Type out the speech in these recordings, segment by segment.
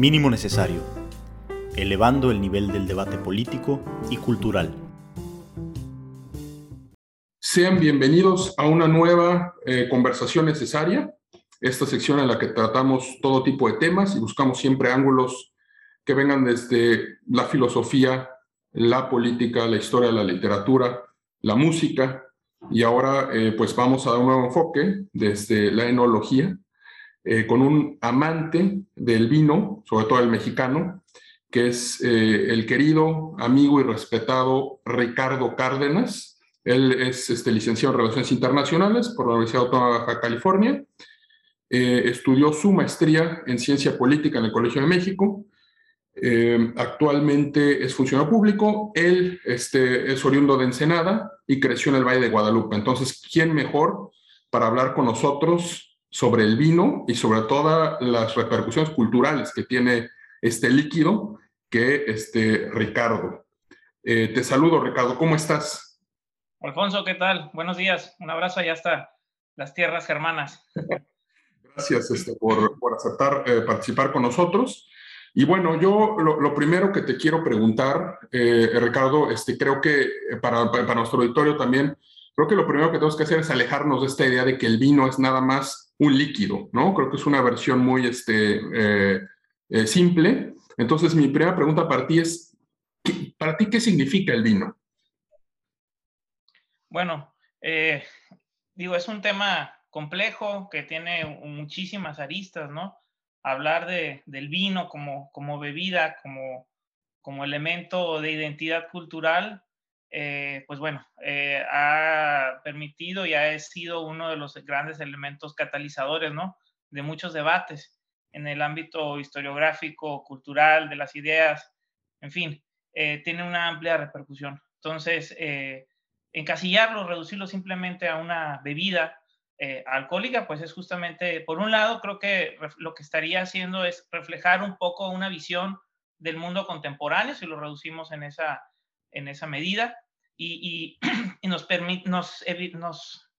Mínimo necesario, elevando el nivel del debate político y cultural. Sean bienvenidos a una nueva eh, conversación necesaria, esta sección en la que tratamos todo tipo de temas y buscamos siempre ángulos que vengan desde la filosofía, la política, la historia, la literatura, la música, y ahora eh, pues vamos a dar un nuevo enfoque desde la enología, eh, con un amante del vino, sobre todo el mexicano, que es eh, el querido amigo y respetado Ricardo Cárdenas. Él es este, licenciado en Relaciones Internacionales por la Universidad Autónoma de Baja California. Eh, estudió su maestría en Ciencia Política en el Colegio de México. actualmente es funcionario público. Él este, es oriundo de Ensenada y creció en el Valle de Guadalupe. Entonces, ¿quién mejor para hablar con nosotros sobre el vino y sobre todas las repercusiones culturales que tiene este líquido que este Ricardo. Eh, te saludo, Ricardo, ¿cómo estás? Alfonso, ¿qué tal? Buenos días, un abrazo allá hasta las tierras germanas. Gracias este, por, por, aceptar eh, participar con nosotros. Y bueno, yo lo, primero que te quiero preguntar, eh, Ricardo, este, creo que para, para nuestro auditorio también, creo que lo primero que tenemos que hacer es alejarnos de esta idea de que el vino es nada más un líquido, ¿no? Creo que es una versión muy este, eh, eh, simple. Entonces, mi primera pregunta para ti es, ¿para ti qué significa el vino? Bueno, eh, digo, es un tema complejo que tiene muchísimas aristas, ¿no? Hablar de, del vino como, como bebida, como, como elemento de identidad cultural, eh, pues bueno, eh, ha permitido y ha sido uno de los grandes elementos catalizadores, ¿no? De muchos debates en el ámbito historiográfico, cultural, de las ideas, en fin, eh, tiene una amplia repercusión. Entonces, encasillarlo, reducirlo simplemente a una bebida alcohólica, pues es justamente, por un lado, creo que lo que estaría haciendo es reflejar un poco una visión del mundo contemporáneo, si lo reducimos en esa en esa medida y, y, nos, nos, nos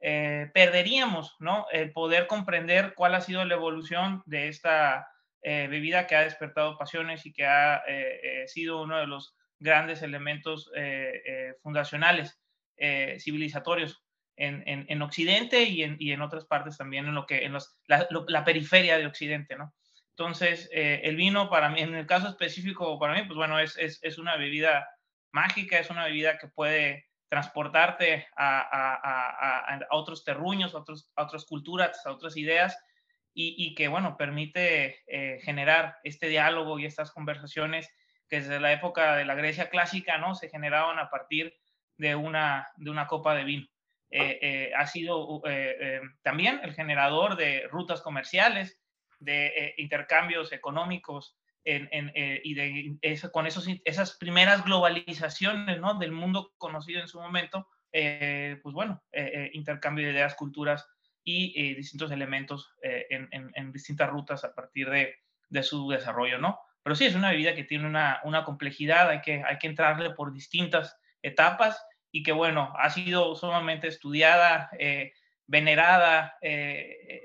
eh, perderíamos ¿no? el poder comprender cuál ha sido la evolución de esta eh, bebida que ha despertado pasiones y que ha eh, sido uno de los grandes elementos fundacionales civilizatorios en, en, en, Occidente y en, y en, otras partes también en lo que en los, la, la, periferia de Occidente, ¿no? Entonces, el vino para mí, en el caso específico para mí, pues bueno, es, es, es una bebida mágica, es una bebida que puede transportarte a, otros terruños, a, otros, a otras culturas, a otras ideas, y, que, bueno, permite eh, generar este diálogo y estas conversaciones que desde la época de la Grecia clásica, ¿no? Se generaban a partir de una, de una copa de vino. Eh, eh, ha sido también el generador de rutas comerciales, de intercambios económicos eh, y de eso, con esos, esas primeras globalizaciones ¿no? del mundo conocido en su momento, eh, pues bueno, eh, intercambio de ideas, culturas y distintos elementos en, en, distintas rutas a partir de, de, su desarrollo, ¿no? Pero sí, es una bebida que tiene una, una complejidad, hay que, hay que entrarle por distintas etapas y que, bueno, ha sido sumamente estudiada, venerada,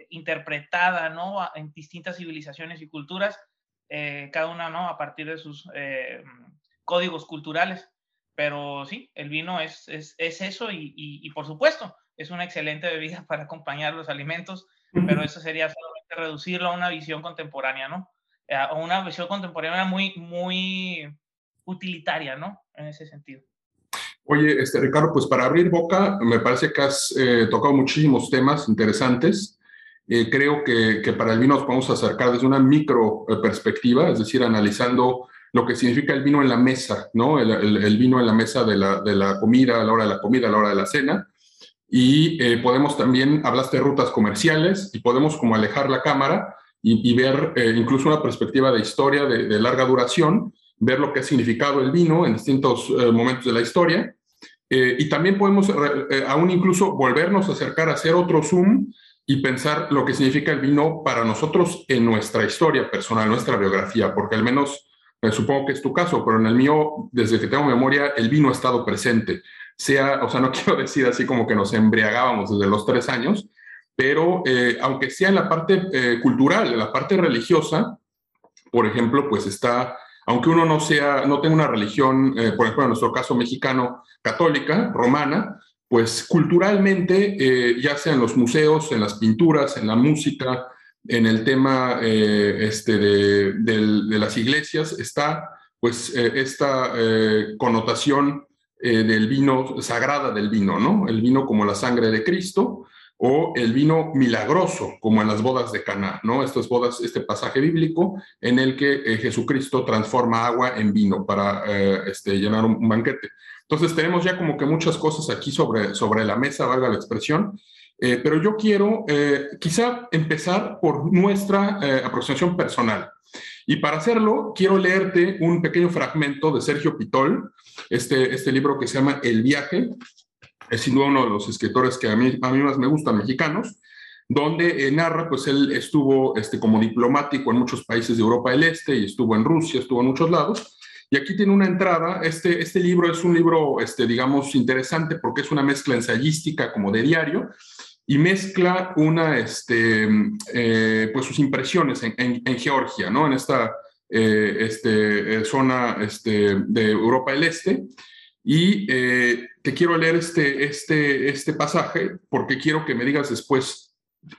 interpretada, ¿no? En distintas civilizaciones y culturas eh, cada una, ¿no? A partir de sus eh, códigos culturales. Pero sí, el vino es, es, es eso y, y, por supuesto es una excelente bebida para acompañar los alimentos, pero eso sería solamente reducirlo a una visión contemporánea, ¿no? Eh, a una visión contemporánea muy, muy utilitaria, ¿no? En ese sentido. Oye, este, Ricardo, pues para abrir boca, me parece que has tocado muchísimos temas interesantes. Eh, creo que, que, para el vino nos podemos acercar desde una micro eh, perspectiva, es decir, analizando lo que significa el vino en la mesa, ¿no? El, el, vino en la mesa de la, de la, comida, a la hora de la comida, a la hora de la cena. Y eh, podemos también, hablaste de rutas comerciales, y podemos como alejar la cámara y, y ver incluso una perspectiva de historia de, de, larga duración, ver lo que ha significado el vino en distintos momentos de la historia. y también podemos aún incluso volvernos a acercar a hacer otro zoom y pensar lo que significa el vino para nosotros en nuestra historia personal, nuestra biografía, porque al menos eh, supongo que es tu caso, pero en el mío, desde que tengo memoria, el vino ha estado presente. Sea, o sea, no quiero decir así como que nos embriagábamos desde los tres años, pero eh, aunque sea en la parte eh, cultural, en la parte religiosa, por ejemplo, pues está, aunque uno no sea, no tenga una religión, por ejemplo, en nuestro caso mexicano, católica, romana, pues culturalmente, eh, ya sea en los museos, en las pinturas, en la música, en el tema eh, este de, de, las iglesias, está pues esta connotación del vino, sagrada del vino, ¿no? El vino como la sangre de Cristo, o el vino milagroso, como en las bodas de Caná, ¿no? Estas bodas, este pasaje bíblico en el que eh, Jesucristo transforma agua en vino para eh, este, llenar un, banquete. Entonces tenemos ya como que muchas cosas aquí sobre, sobre la mesa, valga la expresión, eh, pero yo quiero quizá empezar por nuestra aproximación personal. Y para hacerlo, quiero leerte un pequeño fragmento de Sergio Pitol, este, este libro que se llama El viaje, es sin duda uno de los escritores que a mí, a mí más me gustan, mexicanos, donde eh, narra, pues él estuvo este, como diplomático en muchos países de Europa del Este y estuvo en Rusia, estuvo en muchos lados. Y aquí tiene una entrada, este, este libro es un libro, este, digamos, interesante porque es una mezcla ensayística como de diario y mezcla una, este, eh, pues sus impresiones en, Georgia, ¿no? En esta eh, este, zona este, de Europa del Este. Y eh, te quiero leer este, este, este pasaje porque quiero que me digas después,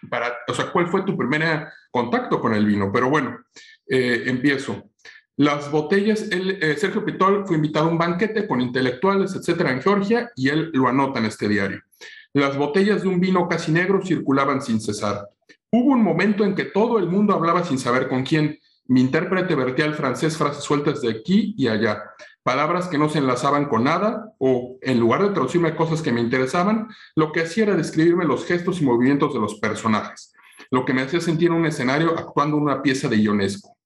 para, o sea, cuál fue tu primer contacto con el vino. Pero bueno, eh, empiezo. Las botellas, eh, Sergio Pitol fue invitado a un banquete con intelectuales, etcétera, en Georgia, y él lo anota en este diario. Las botellas de un vino casi negro circulaban sin cesar. Hubo un momento en que todo el mundo hablaba sin saber con quién. Mi intérprete vertía al francés frases sueltas de aquí y allá palabras que no se enlazaban con nada o en lugar de traducirme cosas que me interesaban, lo que hacía era describirme los gestos y movimientos de los personajes, lo que me hacía sentir en un escenario actuando una pieza de Ionesco.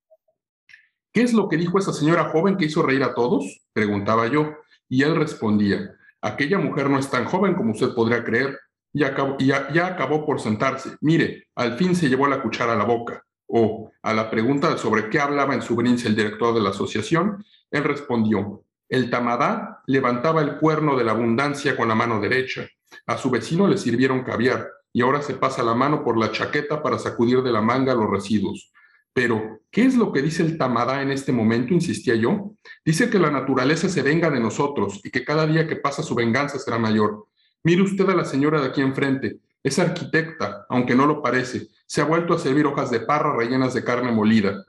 ¿Qué es lo que dijo esa señora joven que hizo reír a todos? Preguntaba yo, y él respondía, aquella mujer no es tan joven como usted podría creer, y ya, ya acabó por sentarse. Mire, al fin se llevó la cuchara a la boca. O a la pregunta sobre qué hablaba en su brince el director de la asociación, él respondió, el tamadá levantaba el cuerno de la abundancia con la mano derecha. A su vecino le sirvieron caviar y ahora se pasa la mano por la chaqueta para sacudir de la manga los residuos. Pero, ¿qué es lo que dice el tamadá en este momento? insistía yo. Dice que la naturaleza se venga de nosotros y que cada día que pasa su venganza será mayor. Mire usted a la señora de aquí enfrente. Es arquitecta, aunque no lo parece. Se ha vuelto a servir hojas de parra rellenas de carne molida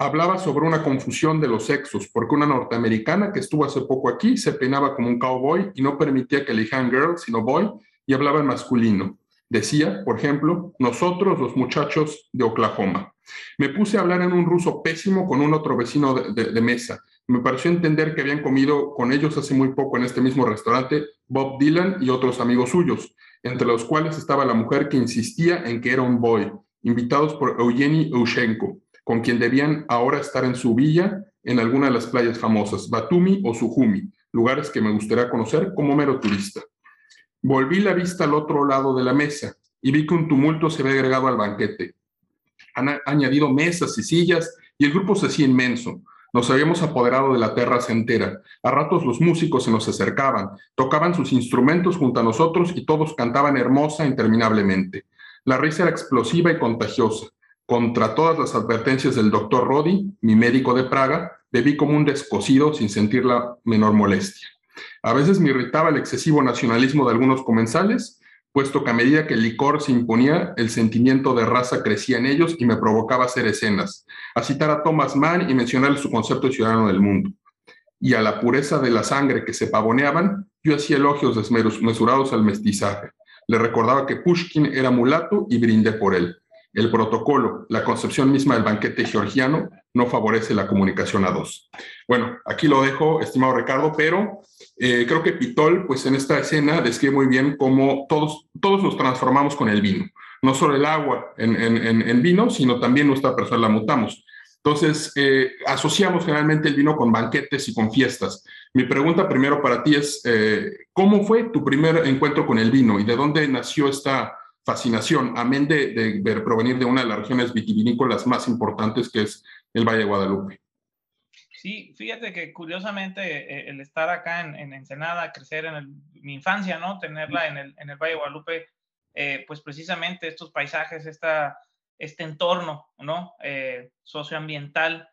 hablaba sobre una confusión de los sexos, porque una norteamericana que estuvo hace poco aquí se peinaba como un cowboy y no permitía que elijan girl, sino boy, y hablaba en masculino. Decía, por ejemplo, nosotros los muchachos de Oklahoma. Me puse a hablar en un ruso pésimo con un otro vecino de, mesa. Me pareció entender que habían comido con ellos hace muy poco en este mismo restaurante Bob Dylan y otros amigos suyos, entre los cuales estaba la mujer que insistía en que era un boy, invitados por Eugeni Eushenko con quien debían ahora estar en su villa en alguna de las playas famosas, Batumi o Sujumi, lugares que me gustaría conocer como mero turista. Volví la vista al otro lado de la mesa y vi que un tumulto se había agregado al banquete. Han añadido mesas y sillas y el grupo se hacía inmenso. Nos habíamos apoderado de la terraza entera. A ratos los músicos se nos acercaban, tocaban sus instrumentos junto a nosotros y todos cantaban hermosa interminablemente. La risa era explosiva y contagiosa. Contra todas las advertencias del doctor Rodi, mi médico de Praga, bebí como un descosido sin sentir la menor molestia. A veces me irritaba el excesivo nacionalismo de algunos comensales, puesto que a medida que el licor se imponía, el sentimiento de raza crecía en ellos y me provocaba hacer escenas, a citar a Thomas Mann y mencionarle su concepto de ciudadano del mundo. Y a la pureza de la sangre que se pavoneaban, yo hacía elogios desmesurados al mestizaje. Le recordaba que Pushkin era mulato y brindé por él. El protocolo, la concepción misma del banquete georgiano, no favorece la comunicación a dos. Bueno, aquí lo dejo, estimado Ricardo, pero eh, creo que Pitol, pues en esta escena, describe muy bien cómo todos, todos nos transformamos con el vino. No solo el agua en, en, vino, sino también nuestra persona la mutamos. Entonces, eh, asociamos generalmente el vino con banquetes y con fiestas. Mi pregunta primero para ti es, eh, ¿cómo fue tu primer encuentro con el vino y de dónde nació esta fascinación, amén de, de, provenir de una de las regiones vitivinícolas más importantes que es el Valle de Guadalupe. Sí, fíjate que curiosamente eh, el estar acá en, Ensenada, crecer en mi infancia, ¿no? Tenerla en el, Valle de Guadalupe, eh, pues precisamente estos paisajes, esta este entorno, ¿no? Eh, socioambiental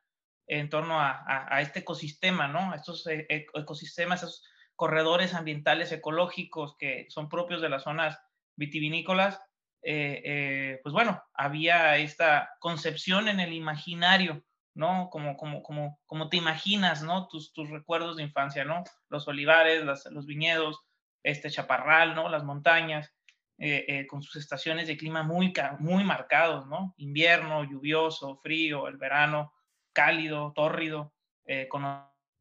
en torno a, este ecosistema, ¿no? A estos ecosistemas, esos corredores ambientales ecológicos que son propios de las zonas vitivinícolas, eh, eh, pues bueno, había esta concepción en el imaginario, ¿no? Como, como, como, como te imaginas, ¿no? Tus, tus recuerdos de infancia, ¿no? Los olivares, los viñedos, este chaparral, ¿no? Las montañas, eh, con sus estaciones de clima muy, muy marcados, ¿no? Invierno, lluvioso, frío, el verano, cálido, tórrido, con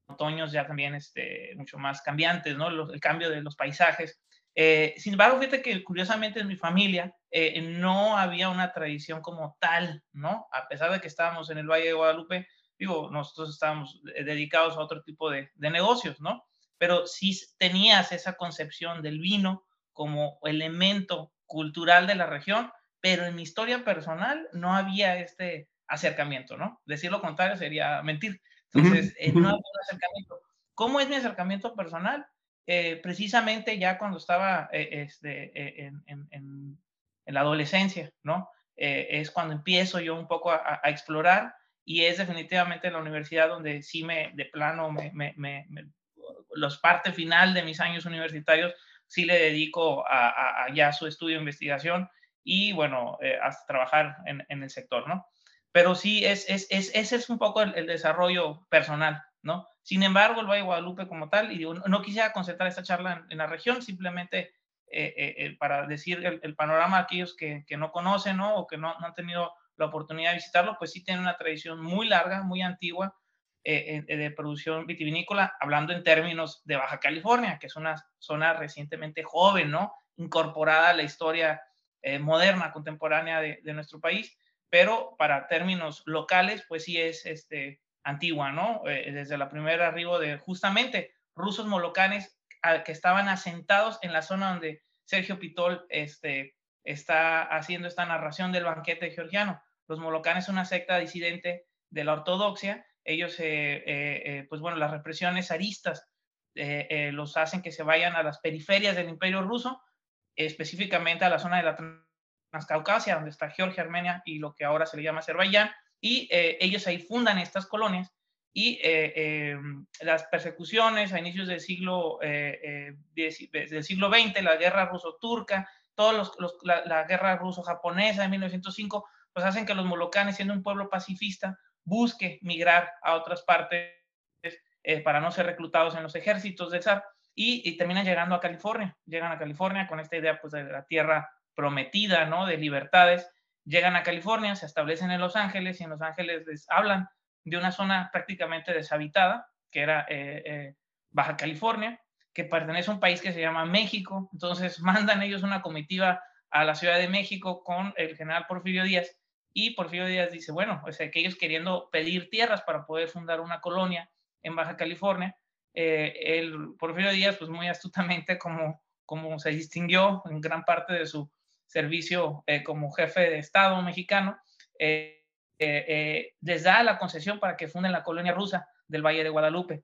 otoños ya también este, mucho más cambiantes, ¿no? el cambio de los paisajes. Eh, sin embargo, fíjate que curiosamente en mi familia eh, no había una tradición como tal, ¿no? A pesar de que estábamos en el Valle de Guadalupe, digo, nosotros estábamos eh, dedicados a otro tipo de, de negocios, ¿no? Pero sí tenías esa concepción del vino como elemento cultural de la región, pero en mi historia personal no había este acercamiento, ¿no? Decir lo contrario sería mentir. Entonces, no había un acercamiento. ¿Cómo es mi acercamiento personal? Eh, precisamente ya cuando estaba eh, este, eh, en, la adolescencia, ¿no? es cuando empiezo yo un poco a, explorar y es definitivamente la universidad donde sí me, de plano, los parte final de mis años universitarios, sí le dedico a, ya su estudio de investigación y, bueno, hasta trabajar en, el sector, ¿no? Pero sí, es, es, es, ese es un poco el desarrollo personal, ¿no? Sin embargo, el Valle de Guadalupe como tal, y no, quisiera concentrar esta charla en, la región, simplemente eh, eh, eh, para decir el, panorama a aquellos que, no conocen ¿no? o que no, han tenido la oportunidad de visitarlo, pues sí tiene una tradición muy larga, muy antigua de producción vitivinícola, hablando en términos de Baja California, que es una zona recientemente joven, ¿no? incorporada a la historia moderna, contemporánea de, nuestro país, pero para términos locales, pues sí es este, antigua, ¿no? Eh, desde la primera arribo de justamente rusos molocanes que estaban asentados en la zona donde Sergio Pitol este, está haciendo esta narración del banquete georgiano. Los molocanes son una secta disidente de la ortodoxia. Ellos, eh, eh, pues bueno, las represiones aristas los hacen que se vayan a las periferias del imperio ruso, específicamente a la zona de la Transcaucasia, donde está Georgia, Armenia y lo que ahora se le llama Azerbaiyán, y eh, ellos ahí fundan estas colonias y eh, em, las persecuciones a inicios del siglo, eh, del siglo XX, la guerra ruso-turca, todos los, la, guerra ruso-japonesa de 1905, pues hacen que los molocanes, siendo un pueblo pacifista, busque migrar a otras partes para no ser reclutados en los ejércitos del zar y, y, terminan llegando a California, llegan a California con esta idea pues de la tierra prometida, ¿no? De libertades llegan a California, se establecen en Los Ángeles y en Los Ángeles les hablan de una zona prácticamente deshabitada, que era eh, eh, Baja California, que pertenece a un país que se llama México. Entonces mandan ellos una comitiva a la Ciudad de México con el general Porfirio Díaz y Porfirio Díaz dice, bueno, o sea, que ellos queriendo pedir tierras para poder fundar una colonia en Baja California, eh, el Porfirio Díaz, pues muy astutamente como, como se distinguió en gran parte de su servicio eh, como jefe de Estado mexicano, eh, eh, les da la concesión para que funden la colonia rusa del Valle de Guadalupe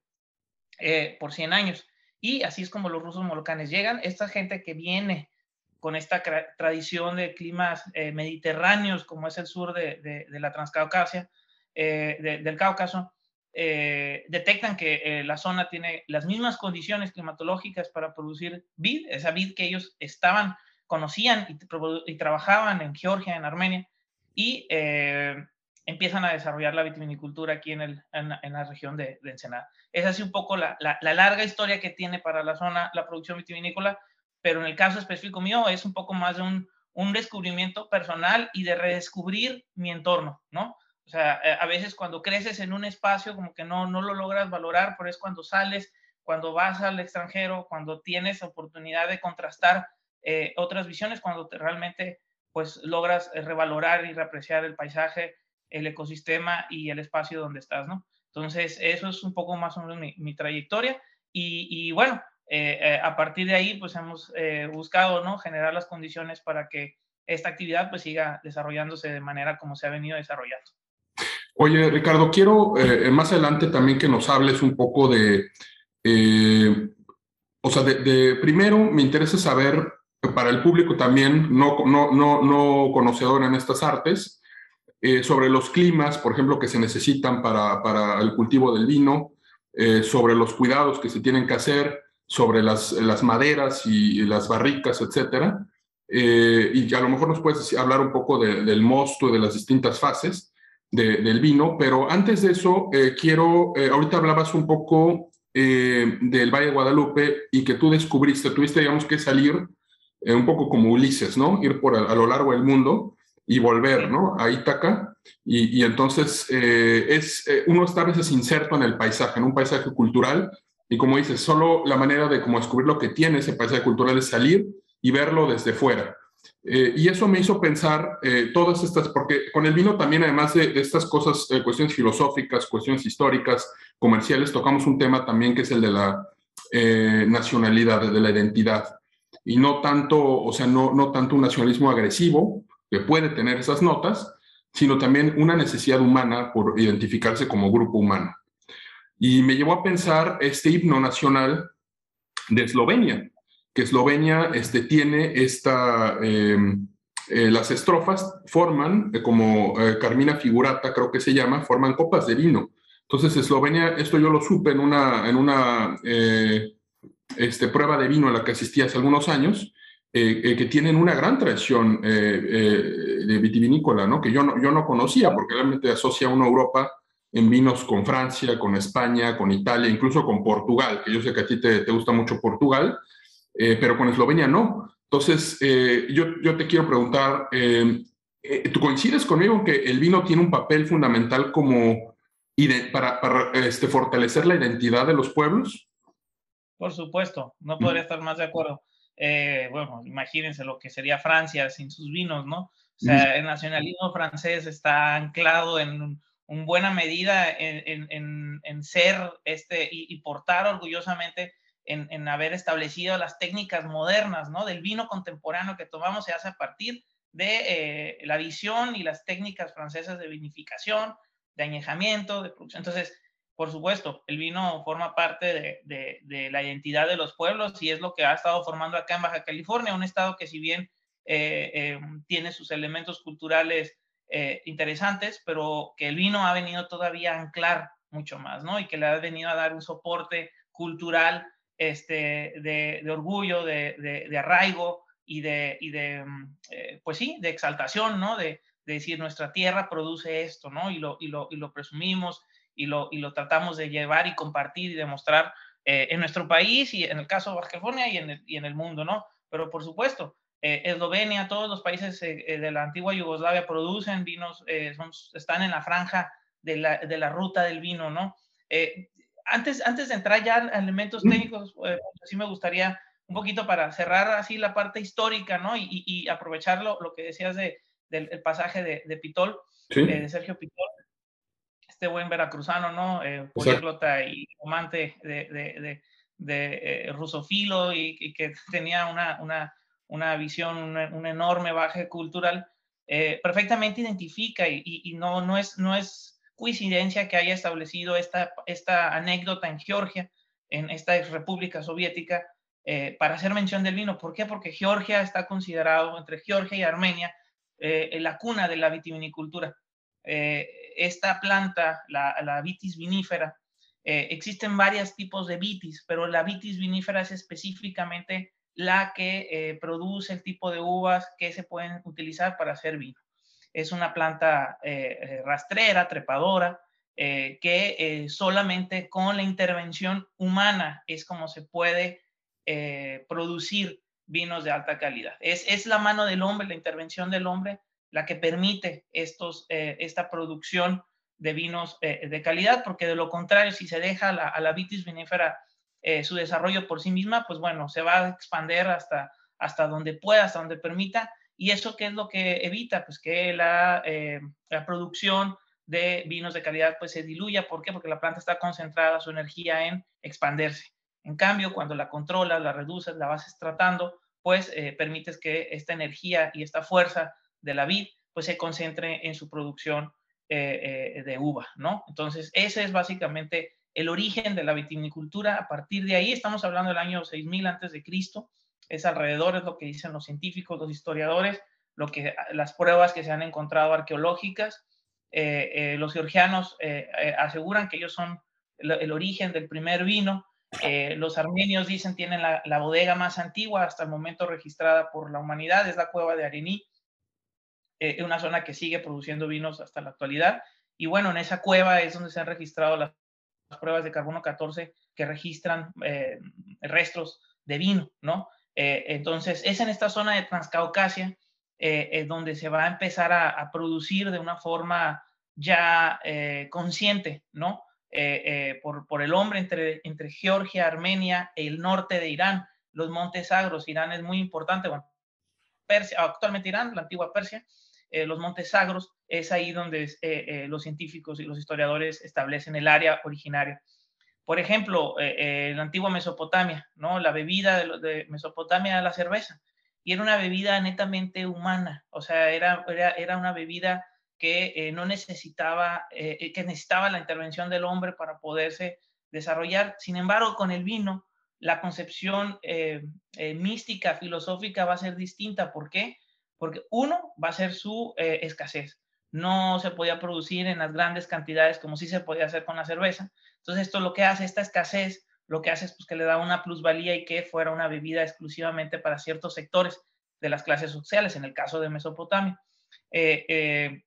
por 100 años. Y así es como los rusos molocanes llegan. Esta gente que viene con esta tradición de climas mediterráneos, como es el sur de, la Transcaucasia, del Cáucaso, detectan que la zona tiene las mismas condiciones climatológicas para producir vid, esa vid que ellos estaban conocían y, trabajaban en Georgia, en Armenia, y eh, empiezan a desarrollar la vitivinicultura aquí en, el, en, la región de, Ensenada. Es así un poco la, la, larga historia que tiene para la zona la producción vitivinícola, pero en el caso específico mío es un poco más de un, un descubrimiento personal y de redescubrir mi entorno, ¿no? O sea, eh, a veces cuando creces en un espacio como que no, no lo logras valorar, pero es cuando sales, cuando vas al extranjero, cuando tienes oportunidad de contrastar eh, otras visiones cuando realmente pues logras eh, revalorar y reapreciar el paisaje, el ecosistema y el espacio donde estás, ¿no? Entonces, eso es un poco más o menos mi, trayectoria y, bueno, eh, a partir de ahí pues hemos buscado, ¿no? Generar las condiciones para que esta actividad pues siga desarrollándose de manera como se ha venido desarrollando. Oye, Ricardo, quiero más adelante también que nos hables un poco de, o sea, de, primero me interesa saber para el público también no, no, no, no conocedor en estas artes, sobre los climas, por ejemplo, que se necesitan para, para el cultivo del vino, sobre los cuidados que se tienen que hacer, sobre las, las maderas y, las barricas, etcétera. y a lo mejor nos puedes hablar un poco del mosto y de las distintas fases del vino, pero antes de eso, quiero, ahorita hablabas un poco del Valle de Guadalupe y que tú descubriste, tuviste, digamos, que salir eh, un poco como Ulises, ¿no? Ir por a, lo largo del mundo y volver, ¿no? A Ítaca. Y, entonces eh, es, eh, uno está a veces inserto en el paisaje, en un paisaje cultural. Y como dices, solo la manera de como descubrir lo que tiene ese paisaje cultural es salir y verlo desde fuera. y eso me hizo pensar todas estas, porque con el vino también, además de, estas cosas, cuestiones filosóficas, cuestiones históricas, comerciales, tocamos un tema también que es el de la nacionalidad, de la identidad y no tanto, o sea, no, no tanto un nacionalismo agresivo, que puede tener esas notas, sino también una necesidad humana por identificarse como grupo humano. Y me llevó a pensar este himno nacional de Eslovenia, que Eslovenia este, tiene esta, em, eh, las estrofas forman, eh, como eh, Carmina Figurata creo que se llama, forman copas de vino. Entonces Eslovenia, esto yo lo supe en una, en una este, prueba de vino a la que asistí hace algunos años, eh, eh, que tienen una gran tradición eh, de vitivinícola, ¿no? que yo no, yo no conocía, porque realmente asocia a una Europa en vinos con Francia, con España, con Italia, incluso con Portugal, que yo sé que a ti te, te gusta mucho Portugal, pero con Eslovenia no. Entonces, yo, yo, te quiero preguntar, ¿tú coincides conmigo que el vino tiene un papel fundamental como para, para este, fortalecer la identidad de los pueblos? Por supuesto, no podría estar más de acuerdo. Eh, bueno, imagínense lo que sería Francia sin sus vinos, ¿no? O sea, el nacionalismo francés está anclado en, un buena medida en, ser este y, portar orgullosamente en, haber establecido las técnicas modernas, ¿no? Del vino contemporáneo que tomamos se hace a partir de eh, la visión y las técnicas francesas de vinificación, de añejamiento, de producción. Entonces, por supuesto, el vino forma parte de, la identidad de los pueblos y es lo que ha estado formando acá en Baja California, un estado que si bien eh, eh, tiene sus elementos culturales eh, interesantes, pero que el vino ha venido todavía a anclar mucho más, ¿no? Y que le ha venido a dar un soporte cultural este, de, orgullo, de, arraigo y de, de pues sí, de exaltación, ¿no? De, decir, nuestra tierra produce esto, ¿no? Y lo, y lo, y lo presumimos y lo, y lo tratamos de llevar y compartir y demostrar eh, en nuestro país y en el caso de Baja California y en el, y en el mundo, ¿no? Pero por supuesto, eh, Eslovenia, todos los países eh, de la antigua Yugoslavia producen vinos, están en la franja de la, de la, ruta del vino, ¿no? antes, antes de entrar ya a elementos técnicos, sí me gustaría un poquito para cerrar así la parte histórica, ¿no? Y, y, aprovechar lo, que decías de, del pasaje de, de Pitol, de Sergio Pitol este buen veracruzano, ¿no? Eh, políglota y amante de, de, de, eh, rusofilo y, que tenía una, una, una visión, un enorme baje cultural, eh, perfectamente identifica y, y, no, no, es, no es coincidencia que haya establecido esta, esta anécdota en Georgia, en esta república soviética, eh, para hacer mención del vino. ¿Por qué? Porque Georgia está considerado, entre Georgia y Armenia, la cuna de la vitivinicultura. Eh, esta planta, la, vitis vinífera, eh, existen varios tipos de vitis, pero la vitis vinífera es específicamente la que eh, produce el tipo de uvas que se pueden utilizar para hacer vino. Es una planta rastrera, trepadora, que solamente con la intervención humana es como se puede producir vinos de alta calidad. Es, es la mano del hombre, la intervención del hombre la que permite estos, eh, esta producción de vinos eh, de calidad, porque de lo contrario, si se deja a la vitis vinífera eh, su desarrollo por sí misma, pues bueno, se va a expander hasta, hasta donde pueda, hasta donde permita, y eso qué es lo que evita, pues que la, la producción de vinos de calidad pues se diluya, ¿por qué? Porque la planta está concentrada su energía en expandirse. En cambio, cuando la controlas, la reduces, la vas tratando, pues permites que esta energía y esta fuerza de la vid, pues se concentre en su producción eh, eh, de uva, ¿no? Entonces, ese es básicamente el origen de la vitivinicultura. A partir de ahí, estamos hablando del año 6000 antes de Cristo, es alrededor, es lo que dicen los científicos, los historiadores, lo que, las pruebas que se han encontrado arqueológicas. los georgianos aseguran que ellos son el, origen del primer vino. los armenios dicen tienen la, la, bodega más antigua hasta el momento registrada por la humanidad, es la cueva de Arení, una zona que sigue produciendo vinos hasta la actualidad. Y bueno, en esa cueva es donde se han registrado las, pruebas de carbono 14 que registran eh, restos de vino, ¿no? Eh, entonces, es en esta zona de Transcaucasia eh, donde se va a empezar a, producir de una forma ya consciente, ¿no? Por, por, el hombre entre, entre Georgia, Armenia el norte de Irán, los montes sagros. Irán es muy importante, bueno, Persia, actualmente Irán, la antigua Persia, eh, los Montes Sagros, es ahí donde eh, eh, los científicos y los historiadores establecen el área originaria. Por ejemplo, la antigua Mesopotamia, ¿no? La bebida de, Mesopotamia era la cerveza y era una bebida netamente humana, o sea, era, era, una bebida que no necesitaba, que necesitaba la intervención del hombre para poderse desarrollar. Sin embargo, con el vino, la concepción mística, filosófica va a ser distinta. ¿Por qué? Porque uno va a ser su eh, escasez. No se podía producir en las grandes cantidades como sí se podía hacer con la cerveza. Entonces esto lo que hace, esta escasez, lo que hace es pues, que le da una plusvalía y que fuera una bebida exclusivamente para ciertos sectores de las clases sociales, en el caso de Mesopotamia. Eh, eh,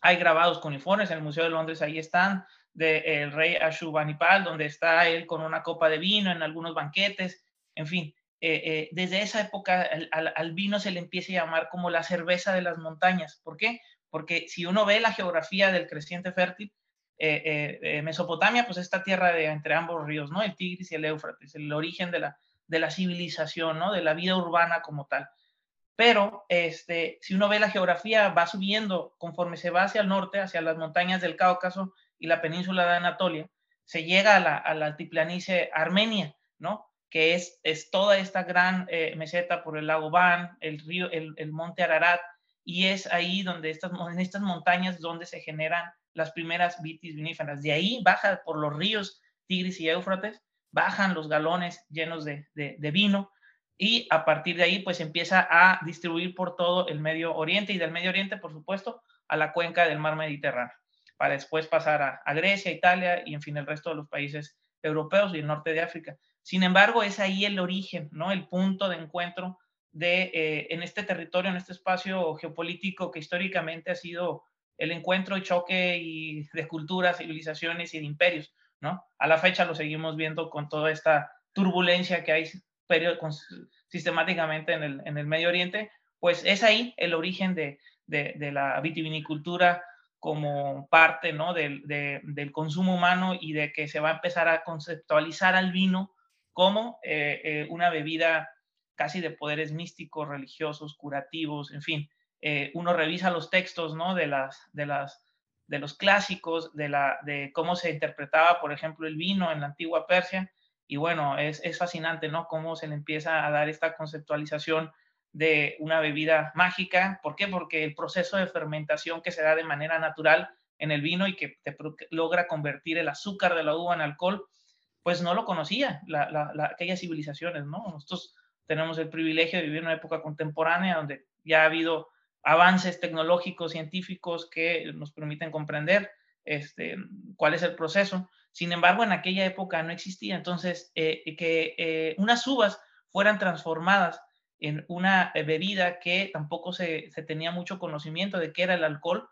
hay grabados cuniformes en el Museo de Londres, ahí están, del rey Ashurbanipal, donde está él con una copa de vino en algunos banquetes, en fin, eh, eh, desde esa época al, vino se le empieza a llamar como la cerveza de las montañas. ¿Por qué? Porque si uno ve la geografía del creciente fértil, eh, Mesopotamia, pues esta tierra de entre ambos ríos, ¿no? El Tigris y el Éufrates, el origen de la, de la civilización, ¿no? De la vida urbana como tal. Pero este, si uno ve la geografía, va subiendo conforme se va hacia el norte, hacia las montañas del Cáucaso y la península de Anatolia, se llega a la, a la altiplanicie armenia, ¿no? Que es, toda esta gran eh, meseta por el lago Van, el río, el, el, monte Ararat, y es ahí donde estas, en estas montañas donde se generan las primeras vitis viníferas. De ahí baja por los ríos Tigris y Éufrates, bajan los galones llenos de, de, de vino, y a partir de ahí pues empieza a distribuir por todo el Medio Oriente y del Medio Oriente, por supuesto, a la cuenca del mar Mediterráneo, para después pasar a, a Grecia, Italia y en fin el resto de los países europeos y el norte de África. Sin embargo, es ahí el origen, ¿no? El punto de encuentro de, eh, en este territorio, en este espacio geopolítico que históricamente ha sido el encuentro y choque y de culturas, civilizaciones y de imperios, ¿no? A la fecha lo seguimos viendo con toda esta turbulencia que hay sistemáticamente en el, en el Medio Oriente, pues es ahí el origen de, de, la vitivinicultura como parte ¿no? del, del, consumo humano y de que se va a empezar a conceptualizar al vino como eh, eh, una bebida casi de poderes místicos, religiosos, curativos, en fin. Eh, uno revisa los textos, ¿no? De, las, de, las, de los clásicos, de, la, de cómo se interpretaba, por ejemplo, el vino en la antigua Persia, y bueno, es, es fascinante, ¿no? Cómo se le empieza a dar esta conceptualización de una bebida mágica. ¿Por qué? Porque el proceso de fermentación que se da de manera natural en el vino y que logra convertir el azúcar de la uva en alcohol, pues no lo conocía la, aquellas civilizaciones, ¿no? Nosotros tenemos el privilegio de vivir en una época contemporánea donde ya ha habido avances tecnológicos, científicos que nos permiten comprender este, cuál es el proceso. Sin embargo, en aquella época no existía. Entonces, eh, que eh, unas uvas fueran transformadas en una bebida que tampoco se, se, tenía mucho conocimiento de qué era el alcohol,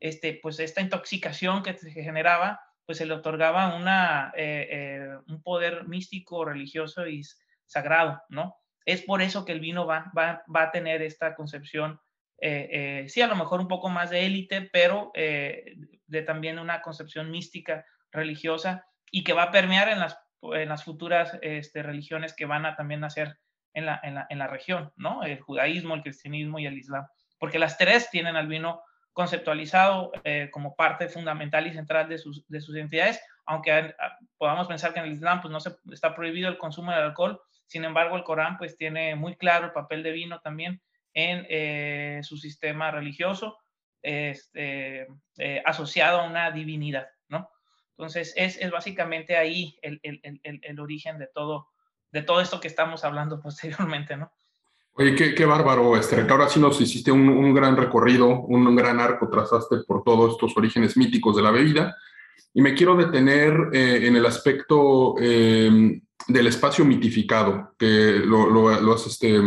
este, pues esta intoxicación que se generaba pues se le otorgaba una, eh, eh, un poder místico, religioso y sagrado, ¿no? Es por eso que el vino va, va, va a tener esta concepción, eh, sí, a lo mejor un poco más de élite, pero de también una concepción mística, religiosa, y que va a permear en las, en las futuras este, religiones que van a también nacer en la, en la, en la región, ¿no? El judaísmo, el cristianismo y el islam, porque las tres tienen al vino conceptualizado eh, como parte fundamental y central de sus, de sus entidades, aunque ah, podamos pensar que en el Islam pues, no se, está prohibido el consumo de alcohol, sin embargo el Corán pues tiene muy claro el papel de vino también en eh, su sistema religioso este, eh, asociado a una divinidad, ¿no? Entonces es, es básicamente ahí el, el, el, el, origen de todo, de todo esto que estamos hablando posteriormente, ¿no? Oye, qué, bárbaro, este, ahora sí nos hiciste un, gran recorrido, un, gran arco trazaste por todos estos orígenes míticos de la bebida. Y me quiero detener eh, en el aspecto eh, del espacio mitificado, que este,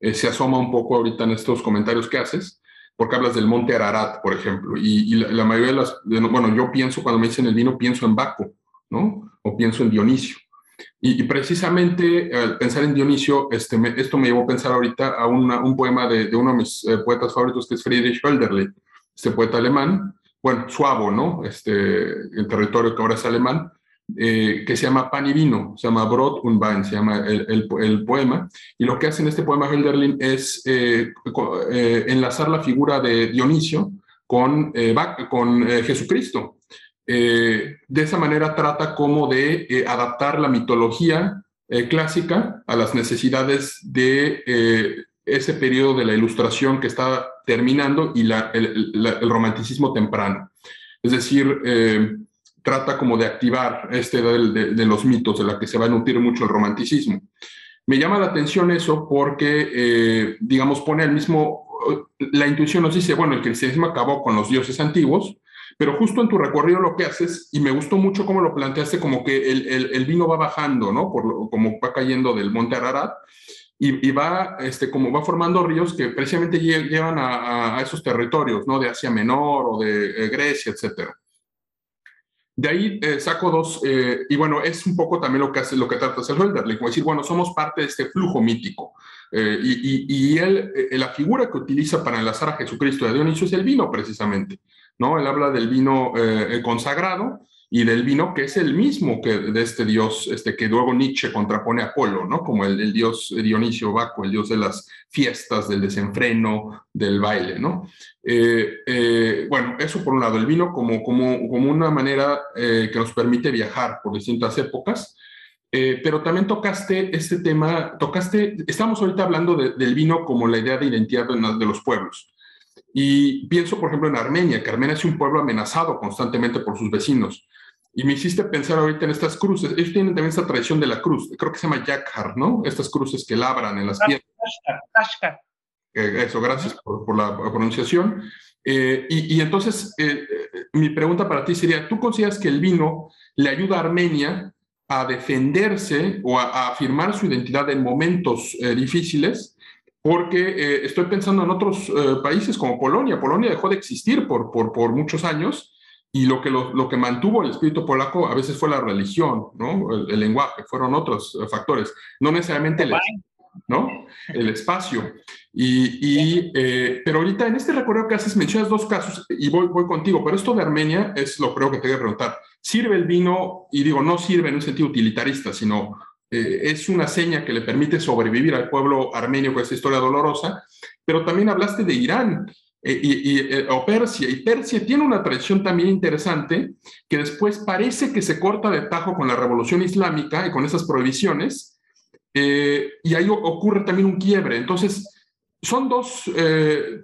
eh, se asoma un poco ahorita en estos comentarios que haces, porque hablas del monte Ararat, por ejemplo, y, la, mayoría de las, bueno, yo pienso, cuando me dicen el vino, pienso en Baco, ¿no? O pienso en Dionisio. Y, precisamente al pensar en Dionisio, este, esto me llevó a pensar ahorita a un poema de, uno de mis eh, poetas favoritos, que es Friedrich Hölderlin, este poeta alemán, bueno, suavo, ¿no? Este, el territorio que ahora es alemán, eh, que se llama Pan y Vino, se llama Brot und Wein, se llama el, el, poema. Y lo que hace en este poema Hölderlin es eh, enlazar la figura de Dionisio con, con Jesucristo. Eh, de esa manera trata como de eh, adaptar la mitología eh, clásica a las necesidades de ese periodo de la ilustración que está terminando y el, romanticismo temprano. Es decir, trata como de activar este de, los mitos de la que se va a nutrir mucho el romanticismo. Me llama la atención eso porque, digamos, pone el mismo, la intuición nos dice, bueno, el cristianismo acabó con los dioses antiguos, pero justo en tu recorrido lo que haces, y me gustó mucho cómo lo planteaste, como que el, vino va bajando, ¿no? Como va cayendo del monte Ararat, y, va, este, como va formando ríos que precisamente llevan a, esos territorios, ¿no? De Asia Menor o de eh, Grecia, etcétera. De ahí eh, saco dos, eh, y bueno, es un poco también lo que hace, lo que trata hacer Hölderlin, como decir, bueno, somos parte de este flujo mítico. y, y, y, él, la figura que utiliza para enlazar a Jesucristo y a Dionisio es el vino, precisamente. ¿No? Él habla del vino eh, consagrado y del vino que es el mismo que de este dios, este, que luego Nietzsche contrapone a Apolo, ¿no? Como el, dios Dionisio Baco, el dios de las fiestas, del desenfreno, del baile, ¿no? Eh, eh, bueno, eso por un lado, el vino como, como, como una manera que nos permite viajar por distintas épocas, pero también tocaste este tema, tocaste, estamos ahorita hablando del vino como la idea de identidad de los pueblos. Y pienso, por ejemplo, en Armenia, que Armenia es un pueblo amenazado constantemente por sus vecinos. Y me hiciste pensar ahorita en estas cruces. Ellos tienen también esta tradición de la cruz. Creo que se llama Yakhar, ¿no? Estas cruces que labran en las piedras. Eh, eso, gracias por, la afronciación. Eh, y, entonces, eh, mi pregunta para ti sería, ¿tú consideras que el vino le ayuda a Armenia a defenderse o a, a afirmar su identidad en momentos difíciles? Porque eh, estoy pensando en otros eh, países como Polonia. Polonia dejó de existir por, por, por muchos años y lo que, lo, lo, que mantuvo el espíritu polaco a veces fue la religión, ¿no? el, lenguaje, fueron otros eh, factores, no necesariamente el, ¿no? el espacio. Y, y pero ahorita en este recorrido que haces mencionas dos casos y voy, voy contigo, pero esto de Armenia es lo creo que te voy a preguntar. ¿Sirve el vino? Y digo, no sirve en un sentido utilitarista, sino eh, es una seña que le permite sobrevivir al pueblo armenio con esta historia dolorosa, pero también hablaste de Irán eh, y, eh, o Persia, y Persia tiene una tradición también interesante que después parece que se corta de tajo con la revolución islámica y con esas prohibiciones, y ahí ocurre también un quiebre. Entonces, son dos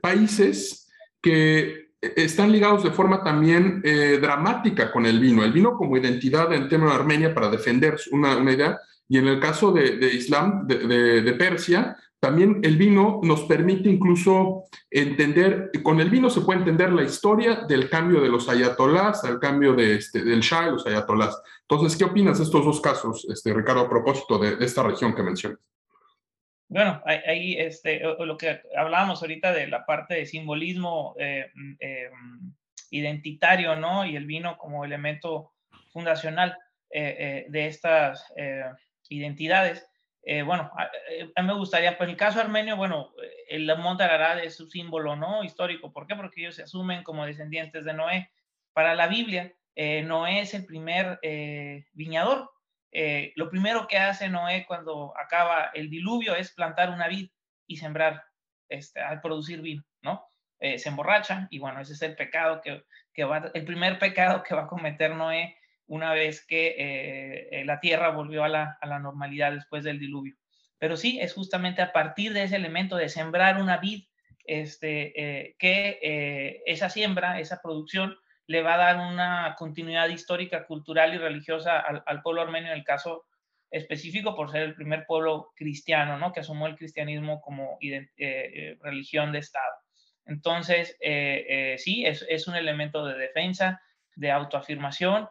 países que están ligados de forma también dramática con el vino. El vino como identidad en tema de Armenia para defender una, una idea, y en el caso de, Islam, de, Persia, también el vino nos permite incluso entender, con el vino se puede entender la historia del cambio de los ayatolás al cambio de este, del Shah y los ayatolás. Entonces, ¿qué opinas de estos dos casos, este, Ricardo, a propósito de, esta región que mencionas? Bueno, ahí este, lo que hablábamos ahorita de la parte de simbolismo eh, eh, identitario, ¿no? Y el vino como elemento fundacional eh, de estas identidades. Eh, bueno, eh, a, mí me gustaría, pues el caso armenio, bueno, el monte Ararat es su símbolo, ¿no? Histórico. ¿Por qué? Porque ellos se asumen como descendientes de Noé. Para la Biblia, eh, Noé es el primer viñador. lo primero que hace Noé cuando acaba el diluvio es plantar una vid y sembrar, este, al producir vino, ¿no? se emborracha y bueno, ese es el pecado que, que va, el primer pecado que va a cometer Noé una vez que eh, la Tierra volvió a la, normalidad después del diluvio. Pero sí, es justamente a partir de ese elemento de sembrar una vid, este, eh, que eh, esa siembra, esa producción, le va a dar una continuidad histórica, cultural y religiosa al, pueblo armenio en el caso específico por ser el primer pueblo cristiano, ¿no? Que asumió el cristianismo como eh, religión de Estado. Entonces, sí, es, es, un elemento de defensa, de autoafirmación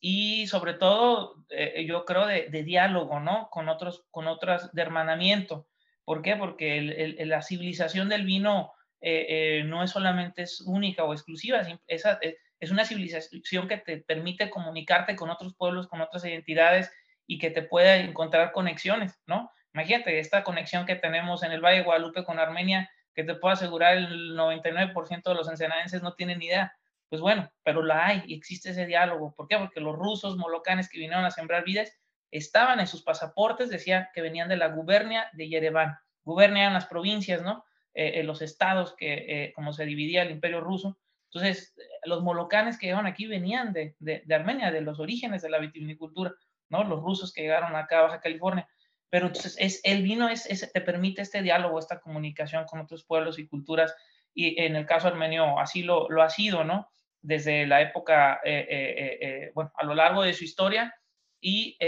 y sobre todo, yo creo, de, de, diálogo, ¿no? Con otros, con otras, de hermanamiento. ¿Por qué? Porque la civilización del vino no es solamente es única o exclusiva, esa, es una civilización que te permite comunicarte con otros pueblos, con otras identidades y que te pueda encontrar conexiones, ¿no? Imagínate esta conexión que tenemos en el Valle de Guadalupe con Armenia, que te puedo asegurar el 99% de los ensenadenses no tienen idea. Pues bueno, pero la hay y existe ese diálogo. ¿Por qué? Porque los rusos molocanes que vinieron a sembrar vidas estaban en sus pasaportes, decía que venían de la gubernia de Yerevan. Gubernia eran las provincias, ¿no? Eh, eh, los estados que, eh, como se dividía el imperio ruso, entonces, los molocanes que llegaron aquí venían de, de, Armenia, de los orígenes de la vitivinicultura, ¿no? Los rusos que llegaron acá a Baja California. Pero entonces, es, el vino es, te permite este diálogo, esta comunicación con otros pueblos y culturas, y en el caso armenio así lo, lo ha sido, ¿no? Desde la época, eh, eh, eh, bueno, a lo largo de su historia, y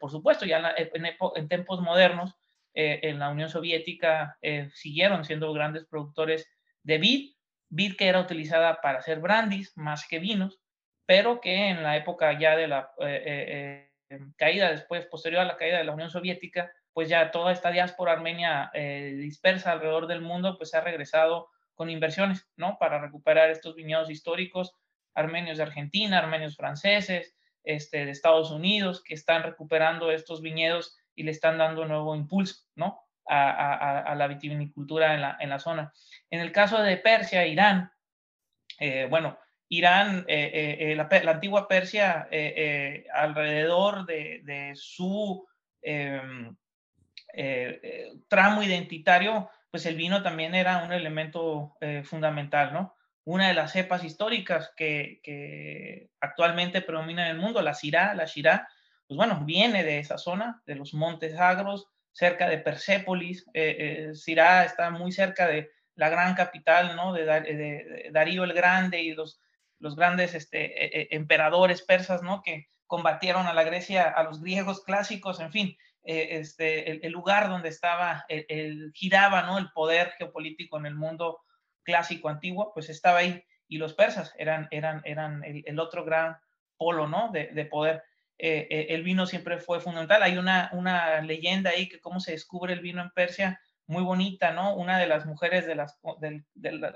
por supuesto, ya en, tiempos modernos, en la Unión Soviética siguieron siendo grandes productores de vid, vid que era utilizada para hacer brandis más que vinos, pero que en la época ya de la caída, después, posterior a la caída de la Unión Soviética, pues ya toda esta diáspora armenia dispersa alrededor del mundo, pues ha regresado con inversiones, ¿no? Para recuperar estos viñedos históricos, armenios de Argentina, armenios franceses, este, de Estados Unidos, que están recuperando estos viñedos y le están dando nuevo impulso, ¿no? a, la vitivinicultura en la, en la, zona. En el caso de Persia, Irán, eh, bueno, Irán, eh, eh, la, antigua Persia, alrededor de, su em, tramo identitario, pues el vino también era un elemento fundamental, ¿no? Una de las cepas históricas que, que, actualmente predomina en el mundo, la Syrah, la Shirah, pues bueno, viene de esa zona, de los montes agros, cerca de Persépolis. Eh, eh está muy cerca de la gran capital, ¿no? De, Darío el Grande y los, los grandes este, e, e, emperadores persas, ¿no? Que combatieron a la Grecia, a los griegos clásicos, en fin, eh, este, el, lugar donde estaba, el, giraba, ¿no? El poder geopolítico en el mundo clásico antiguo, pues estaba ahí. Y los persas eran, eran, eran el, otro gran polo, ¿no? De, de poder. Eh, eh, el vino siempre fue fundamental. Hay una, una leyenda ahí que cómo se descubre el vino en Persia, muy bonita, ¿no? Una de las mujeres de, las, de, la,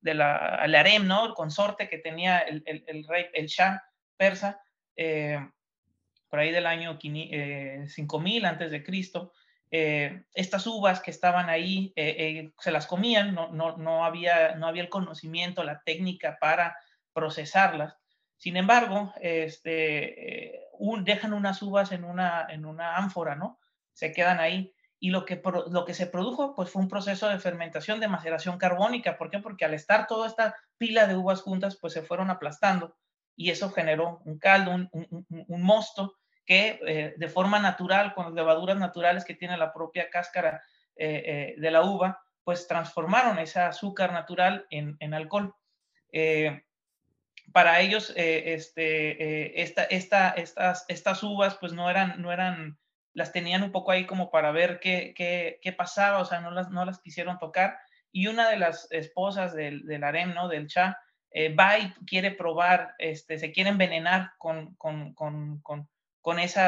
de la harem, ¿no? El consorte que tenía el, el, rey, el Shah persa, por ahí del año 5000 antes de Cristo. estas uvas que estaban ahí se las comían, no, no, no, había, no había el conocimiento, la técnica para procesarlas. Sin embargo, este, dejan unas uvas en una, en una ánfora, ¿no? Se quedan ahí. Y lo que, lo que se produjo, pues fue un proceso de fermentación, de maceración carbónica. ¿Por qué? Porque al estar toda esta pila de uvas juntas, pues se fueron aplastando y eso generó un caldo, un, mosto que eh, de forma natural, con las levaduras naturales que tiene la propia cáscara eh, eh, de la uva, pues transformaron ese azúcar natural en, alcohol para ellos este, esta, esta, estas, estas uvas pues no eran, no eran, las tenían un poco ahí como para ver qué, qué, qué pasaba, o sea, no las, no las quisieron tocar. Y una de las esposas del, del harem, ¿no? Del eh, va y quiere probar, este, se quiere envenenar con, con, con, con ese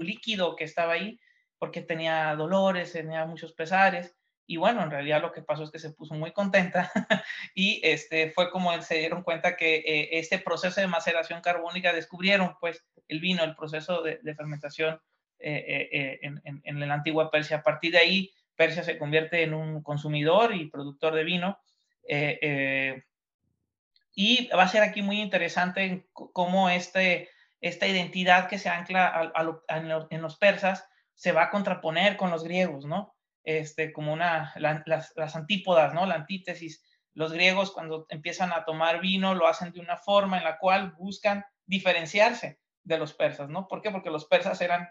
líquido que estaba ahí, porque tenía dolores, tenía muchos pesares y bueno, en realidad lo que pasó es que se puso muy contenta y este, fue como se dieron cuenta que eh, este proceso de maceración carbónica descubrieron pues el vino, el proceso de, fermentación eh, eh, en, en, la antigua Persia. A partir de ahí, Persia se convierte en un consumidor y productor de vino. y va a ser aquí muy interesante cómo este, esta identidad que se ancla en los persas se va a contraponer con los griegos, ¿no? este, como una, las, antípodas, ¿no? La antítesis. Los griegos cuando empiezan a tomar vino lo hacen de una forma en la cual buscan diferenciarse de los persas, ¿no? ¿Por qué? Porque los persas eran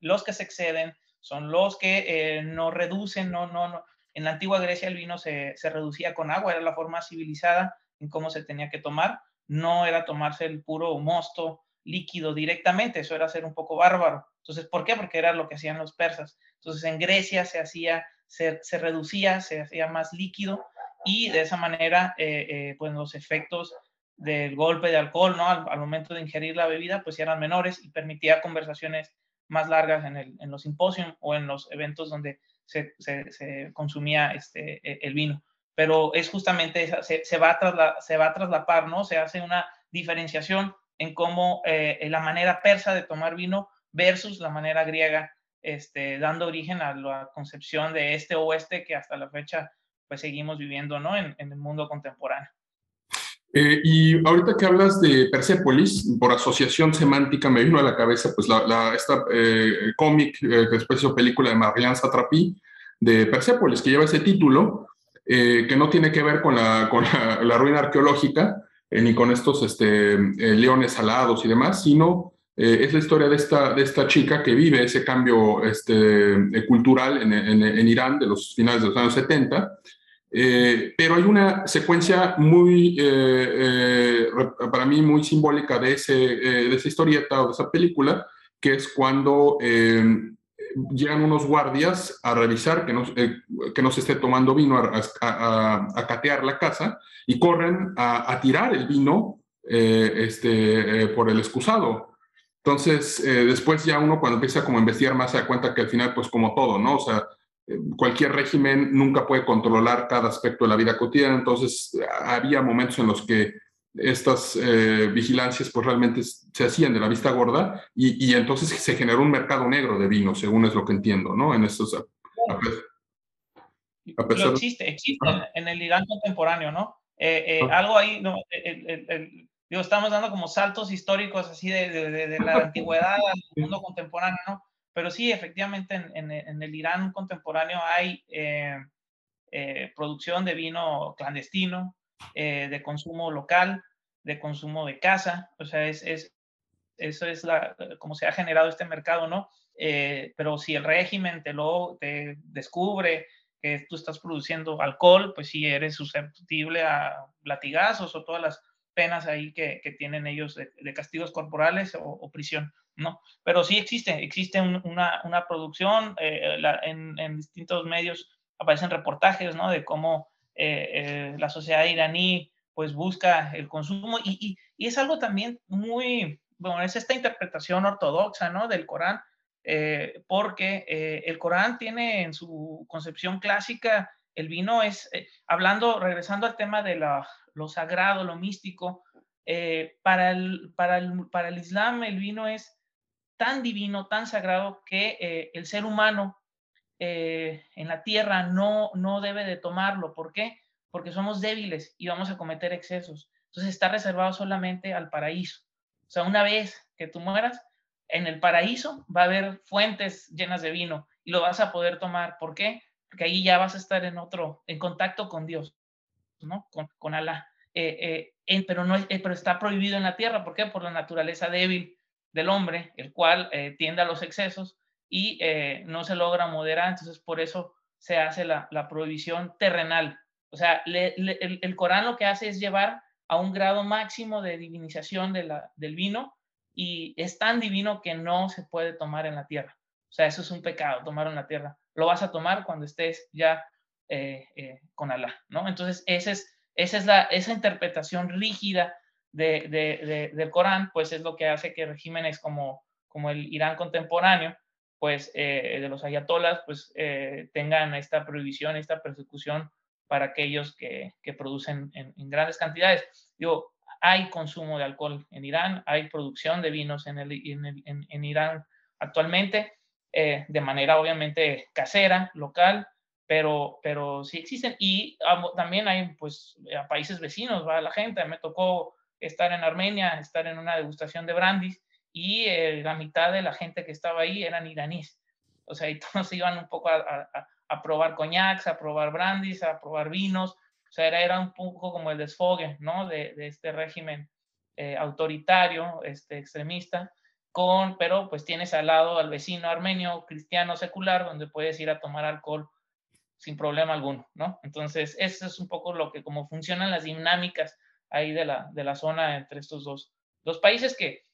los que se exceden, son los que eh, no reducen, no, no, no. En la antigua Grecia el vino se, se reducía con agua, era la forma civilizada en cómo se tenía que tomar, no era tomarse el puro mosto líquido directamente, eso era ser un poco bárbaro. Entonces, ¿por qué? Porque era lo que hacían los persas. Entonces, en Grecia se hacía, se, reducía, se hacía más líquido y de esa manera, eh, eh, pues los efectos del golpe de alcohol, ¿no? Al, momento de ingerir la bebida, pues eran menores y permitía conversaciones más largas en, el, en los simposios o en los eventos donde se, se, consumía este, e, el vino. Pero es justamente, se, se, va a se va a traslapar, ¿no? Se hace una diferenciación en cómo eh, la manera persa de tomar vino versus la manera griega, este, dando origen a la concepción de este oeste que hasta la fecha pues seguimos viviendo, ¿no? En, en el mundo contemporáneo. Eh, y ahorita que hablas de Persepolis, por asociación semántica me vino a la cabeza pues la, esta eh, cómic que después hizo película de Marianne Satrapi de Persepolis, que lleva ese título, que no tiene que ver con la, con la, la ruina arqueológica, eh, ni con estos este, eh, leones alados y demás, sino eh, es la historia de esta, de esta chica que vive ese cambio este, cultural en, en, Irán de los finales de los años 70. pero hay una secuencia muy, para mí, muy simbólica de, ese, de esa historieta o de esa película, que es cuando llegan unos guardias a revisar que no, que no se esté tomando vino, a, catear la casa y corren a, tirar el vino eh, este, eh, por el excusado. Entonces, eh, después ya uno cuando empieza como a investigar más se da cuenta que al final, pues como todo, ¿no? O sea, cualquier régimen nunca puede controlar cada aspecto de la vida cotidiana, entonces había momentos en los que estas vigilancias pues realmente se hacían de la vista gorda y, y, entonces se generó un mercado negro de vino, según es lo que entiendo, ¿no? En estos... existe, existe en el Irán contemporáneo, ¿no? Eh, eh, algo ahí, no, digo, estamos dando como saltos históricos así de, de, la antigüedad al mundo contemporáneo, ¿no? Pero sí, efectivamente, en, en, el Irán contemporáneo hay eh, producción de vino clandestino, de consumo local, de consumo de casa, o sea, es, es eso es la, como se ha generado este mercado, ¿no? pero si el régimen te lo te descubre que tú estás produciendo alcohol, pues sí eres susceptible a latigazos o todas las penas ahí que, que tienen ellos de, castigos corporales o, prisión, ¿no? Pero sí existe, existe una, una, producción, eh, en, en, distintos medios aparecen reportajes, ¿no? De cómo eh, eh, la sociedad iraní pues busca el consumo y, y, y, es algo también muy, bueno, es esta interpretación ortodoxa, ¿no? Del Corán, eh, porque eh, el Corán tiene en su concepción clásica, el vino es, eh, hablando, regresando al tema de lo sagrado, lo místico, para, el, para, el, para el Islam el vino es tan divino, tan sagrado, que el ser humano en la tierra no, no debe de tomarlo. ¿Por qué? Porque somos débiles y vamos a cometer excesos. Entonces está reservado solamente al paraíso. O sea, una vez que tú mueras, en el paraíso va a haber fuentes llenas de vino y lo vas a poder tomar. ¿Por qué? Porque ahí ya vas a estar en otro, en contacto con Dios, ¿no? Con, con Alá. Eh, eh, pero, no, eh, pero está prohibido en la tierra. ¿Por qué? Por la naturaleza débil del hombre, el cual tiende a los excesos y no se logra moderar. Entonces, por eso se hace la, la prohibición terrenal. O sea, el, el, Corán lo que hace es llevar a un grado máximo de divinización de la, del vino y es tan divino que no se puede tomar en la tierra. O sea, eso es un pecado, tomar en la tierra. Lo vas a tomar cuando estés ya eh, eh, con Alá, ¿no? Entonces, esa es, esa es la, esa interpretación rígida de, de, del Corán, pues es lo que hace que regímenes como, como el Irán contemporáneo, pues eh, de los ayatolas, pues tengan esta prohibición, esta persecución para aquellos que, que producen en, grandes cantidades. Digo, hay consumo de alcohol en Irán, hay producción de vinos en, el, en, en, Irán actualmente, eh, de manera obviamente casera, local, pero, pero sí existen. Y también hay pues países vecinos, va la gente. Me tocó estar en Armenia, estar en una degustación de brandis y eh, la mitad de la gente que estaba ahí eran iraníes. O sea, y todos iban un poco a, a, a probar coñacs, a probar brandis, a probar vinos, o sea, era, un poco como el desfogue, ¿no? De, de este régimen eh, autoritario, este, extremista, con, pero pues tienes al lado al vecino armenio, cristiano, secular, donde puedes ir a tomar alcohol sin problema alguno, ¿no? Entonces, eso es un poco lo que, como funcionan las dinámicas ahí de la, de la zona entre estos dos, dos países que,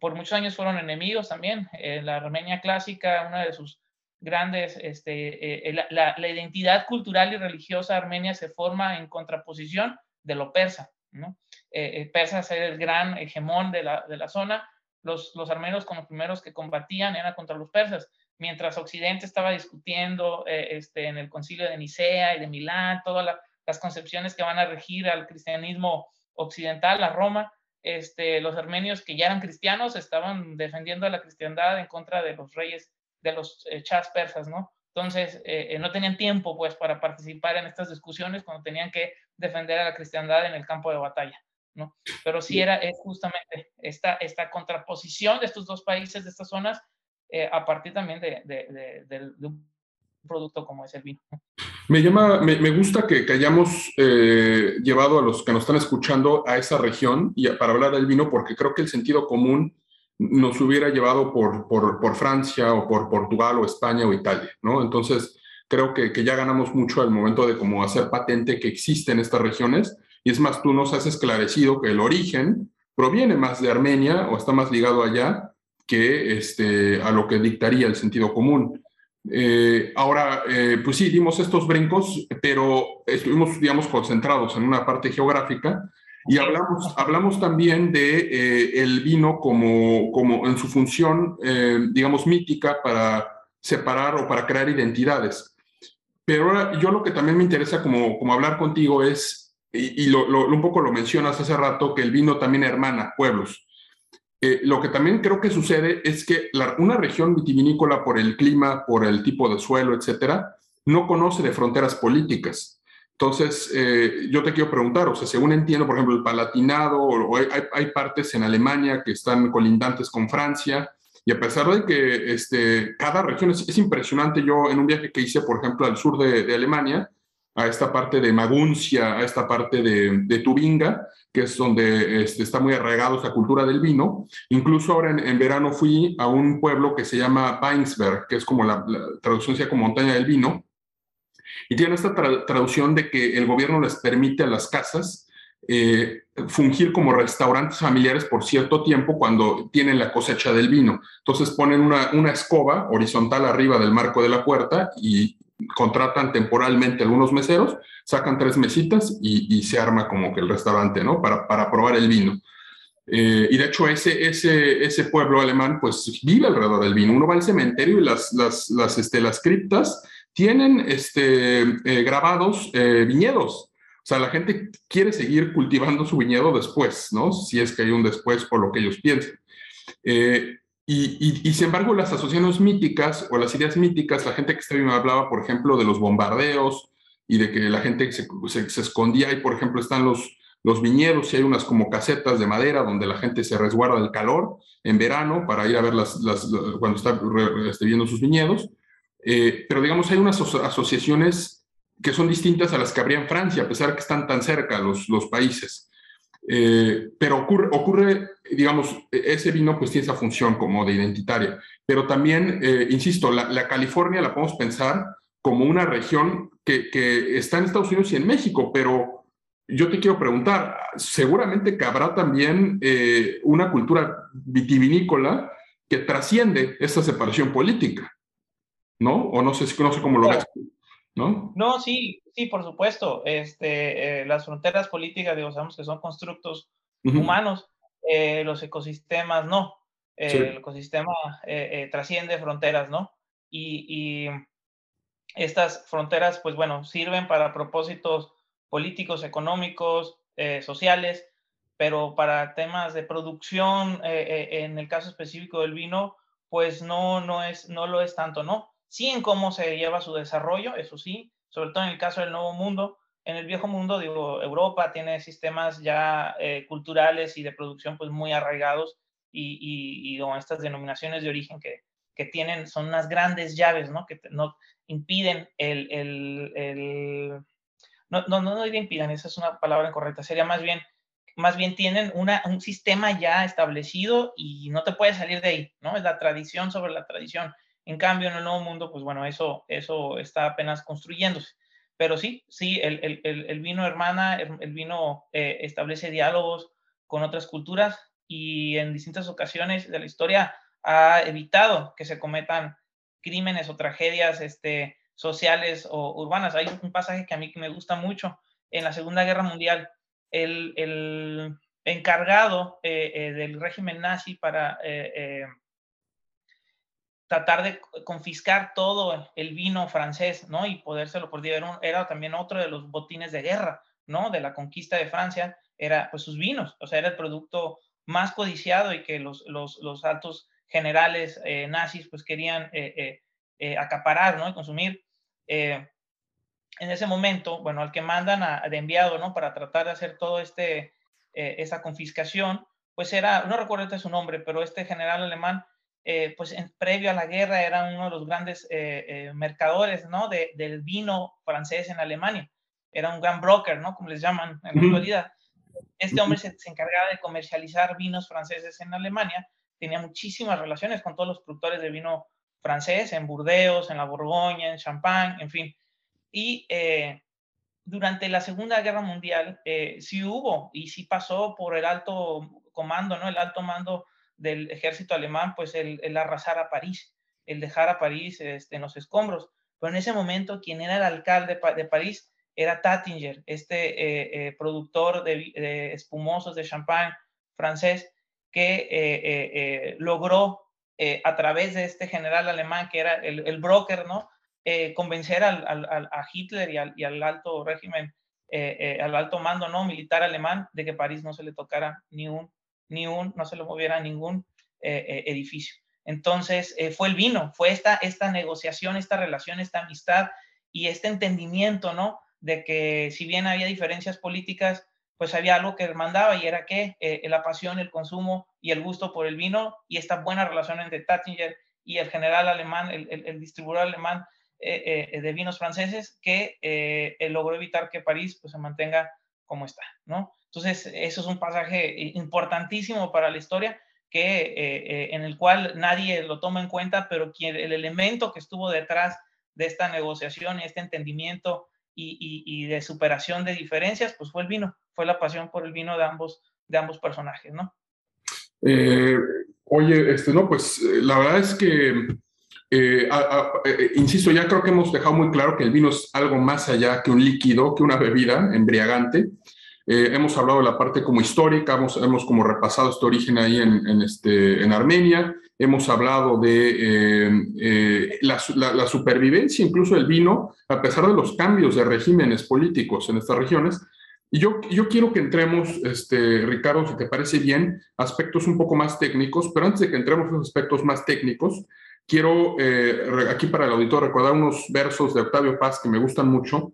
por muchos años fueron enemigos también. la Armenia clásica, una de sus grandes, este, la, la, identidad cultural y religiosa armenia se forma en contraposición de lo persa, ¿no? persa es el gran hegemón de la, de la zona, los, los armenios como los primeros que combatían eran contra los persas, mientras Occidente estaba discutiendo este, en el concilio de Nicea y de Milán, todas las concepciones que van a regir al cristianismo occidental, a Roma, este, los armenios que ya eran cristianos estaban defendiendo a la cristiandad en contra de los reyes, de los eh, chas persas, ¿no? Entonces, eh, eh, no tenían tiempo, pues, para participar en estas discusiones cuando tenían que defender a la cristiandad en el campo de batalla, ¿no? Pero sí era es justamente esta, esta contraposición de estos dos países, de estas zonas, a partir también de, de, de, de un producto como es el vino. Me, llama, me, gusta que, hayamos eh, llevado a los que nos están escuchando a esa región para hablar del vino, porque creo que el sentido común nos hubiera llevado por, por, por Francia o por Portugal o España o Italia, ¿no? Entonces, creo que, que, ya ganamos mucho al momento de como hacer patente que existen estas regiones. Y es más, tú nos has esclarecido que el origen proviene más de Armenia o está más ligado allá que este, a lo que dictaría el sentido común. Eh, ahora, eh, pues sí, dimos estos brincos, pero estuvimos, digamos, concentrados en una parte geográfica y hablamos, hablamos también de eh, el vino como, como en su función, digamos, mítica para separar o para crear identidades. Pero ahora, yo lo que también me interesa como, como hablar contigo es, y, y lo, lo, un poco lo mencionas hace rato, que el vino también hermana pueblos. Eh, lo que también creo que sucede es que una región vitivinícola, por el clima, por el tipo de suelo, etcétera, no conoce de fronteras políticas. Entonces, eh, yo te quiero preguntar, o sea, según entiendo, por ejemplo, el Palatinado, o hay, partes en Alemania que están colindantes con Francia, y a pesar de que este, cada región es, impresionante, yo en un viaje que hice, por ejemplo, al sur de, de Alemania, a esta parte de Maguncia, a esta parte de, de Tubinga, que es donde este, está muy arraigado esa cultura del vino. Incluso ahora en, verano fui a un pueblo que se llama Weinsberg, que es como la, traducción sea como montaña del vino, y tiene esta traducción de que el gobierno les permite a las casas eh, fungir como restaurantes familiares por cierto tiempo cuando tienen la cosecha del vino. Entonces ponen una, una escoba horizontal arriba del marco de la puerta y contratan temporalmente algunos meseros, sacan tres mesitas y, se arma como que el restaurante, ¿no? Para, para probar el vino. Eh, y de hecho ese, ese, ese pueblo alemán pues vive alrededor del vino. Uno va al cementerio y las, las, las, este, las criptas tienen este, eh, grabados eh, viñedos. O sea, la gente quiere seguir cultivando su viñedo después, ¿no? Si es que hay un después por lo que ellos piensen. Y, y, sin embargo, las asociaciones míticas o las ideas míticas, la gente que está viendo hablaba, por ejemplo, de los bombardeos y de que la gente se, se, escondía y, por ejemplo, están los, los viñedos y hay unas como casetas de madera donde la gente se resguarda del calor en verano para ir a ver las, las cuando está este, viendo sus viñedos. Eh, pero digamos, hay unas asociaciones que son distintas a las que habría en Francia, a pesar que están tan cerca los, los países. Eh, pero ocurre, ocurre, digamos, e-, ese vino pues tiene esa función como de identitaria. Pero también, eh, insisto, la, California la podemos pensar como una región que, que, está en Estados Unidos y en México, pero yo te quiero preguntar, seguramente que habrá también eh, una cultura vitivinícola que trasciende esa separación política, ¿no? O no sé, no sé cómo lo ves. ¿No? No, sí, sí, por supuesto. Este, eh, las fronteras políticas, digo, sabemos que son constructos humanos, eh, los ecosistemas no. El ecosistema eh, trasciende fronteras, ¿no? Y, y, estas fronteras, pues bueno, sirven para propósitos políticos, económicos, sociales, pero para temas de producción, en el caso específico del vino, pues no, no, es, no lo es tanto, ¿no? Sí en cómo se lleva su desarrollo, eso sí, sobre todo en el caso del Nuevo Mundo. En el Viejo Mundo, digo, Europa tiene sistemas ya eh, culturales y de producción pues muy arraigados y, y, y estas denominaciones de origen que, que, tienen son unas grandes llaves, ¿no? Que no impiden el, el, el no, no, no, no impiden, esa es una palabra incorrecta, sería más bien, más bien tienen una, un sistema ya establecido y no te puedes salir de ahí, ¿no? Es la tradición sobre la tradición. En cambio, en el nuevo mundo, pues bueno, eso, eso está apenas construyéndose. Pero sí, sí, el, el, el vino hermana, el, vino eh, establece diálogos con otras culturas, y en distintas ocasiones de la historia ha evitado que se cometan crímenes o tragedias este, sociales o urbanas. Hay un pasaje que a mí me gusta mucho en la Segunda Guerra Mundial. El, el encargado eh, eh, del régimen nazi para eh, tratar de confiscar todo el vino francés, ¿no? Y podérselo por era, era también otro de los botines de guerra, ¿no? De la conquista de Francia, era pues sus vinos, o sea, era el producto más codiciado y que los, los, los altos generales nazis pues querían acaparar, ¿no? Y consumir. en ese momento, bueno, al que mandan a, de enviado, ¿no? Para tratar de hacer todo este eh, esa confiscación, pues era, no recuerdo su nombre, pero este general alemán, eh, pues en, previo a la guerra era uno de los grandes eh, mercadores, ¿no? De, del vino francés en Alemania. Era un gran broker, ¿no? Como les llaman en la actualidad. Este hombre se, se, encargaba de comercializar vinos franceses en Alemania, tenía muchísimas relaciones con todos los productores de vino francés, en Burdeos, en la Borgoña, en Champagne, en fin. Y durante la Segunda Guerra Mundial eh, sí hubo y sí pasó por el alto comando, ¿no? El alto mando del ejército alemán, pues el, arrasar a París, el dejar a París este, en los escombros. Pero en ese momento, quien era el alcalde de París era Tattinger, este eh, eh, productor de, espumosos de champán francés, que logró a través de este general alemán, que era el, broker, ¿no? Eh, convencer al, a Hitler y al, alto régimen, eh, eh, al alto mando no militar alemán, de que París no se le tocara ni un, ni un, no se le moviera ningún edificio. Entonces, fue el vino, fue esta, esta negociación, esta relación, esta amistad y este entendimiento, ¿no? De que si bien había diferencias políticas, pues había algo que mandaba y era que la pasión, el consumo y el gusto por el vino y esta buena relación entre Tattinger y el general alemán, el, el distribuidor alemán, eh, eh, de vinos franceses que eh, logró evitar que París pues, se mantenga como está, ¿no? Entonces, eso es un pasaje importantísimo para la historia que, en el cual nadie lo toma en cuenta, pero quien, el elemento que estuvo detrás de esta negociación, y este entendimiento y, y, de superación de diferencias, pues fue el vino, fue la pasión por el vino de ambos, de ambos personajes, ¿no? oye, este, no, pues la verdad es que eh, eh, insisto, ya creo que hemos dejado muy claro que el vino es algo más allá que un líquido, que una bebida embriagante. Eh, hemos hablado de la parte como histórica, hemos, hemos como repasado este origen ahí en, este, en Armenia, hemos hablado de la, la, supervivencia incluso del vino, a pesar de los cambios de regímenes políticos en estas regiones. Y yo, yo quiero que entremos, este, Ricardo, si te parece bien, aspectos un poco más técnicos, pero antes de que entremos en aspectos más técnicos, quiero eh, aquí para el auditor recordar unos versos de Octavio Paz que me gustan mucho,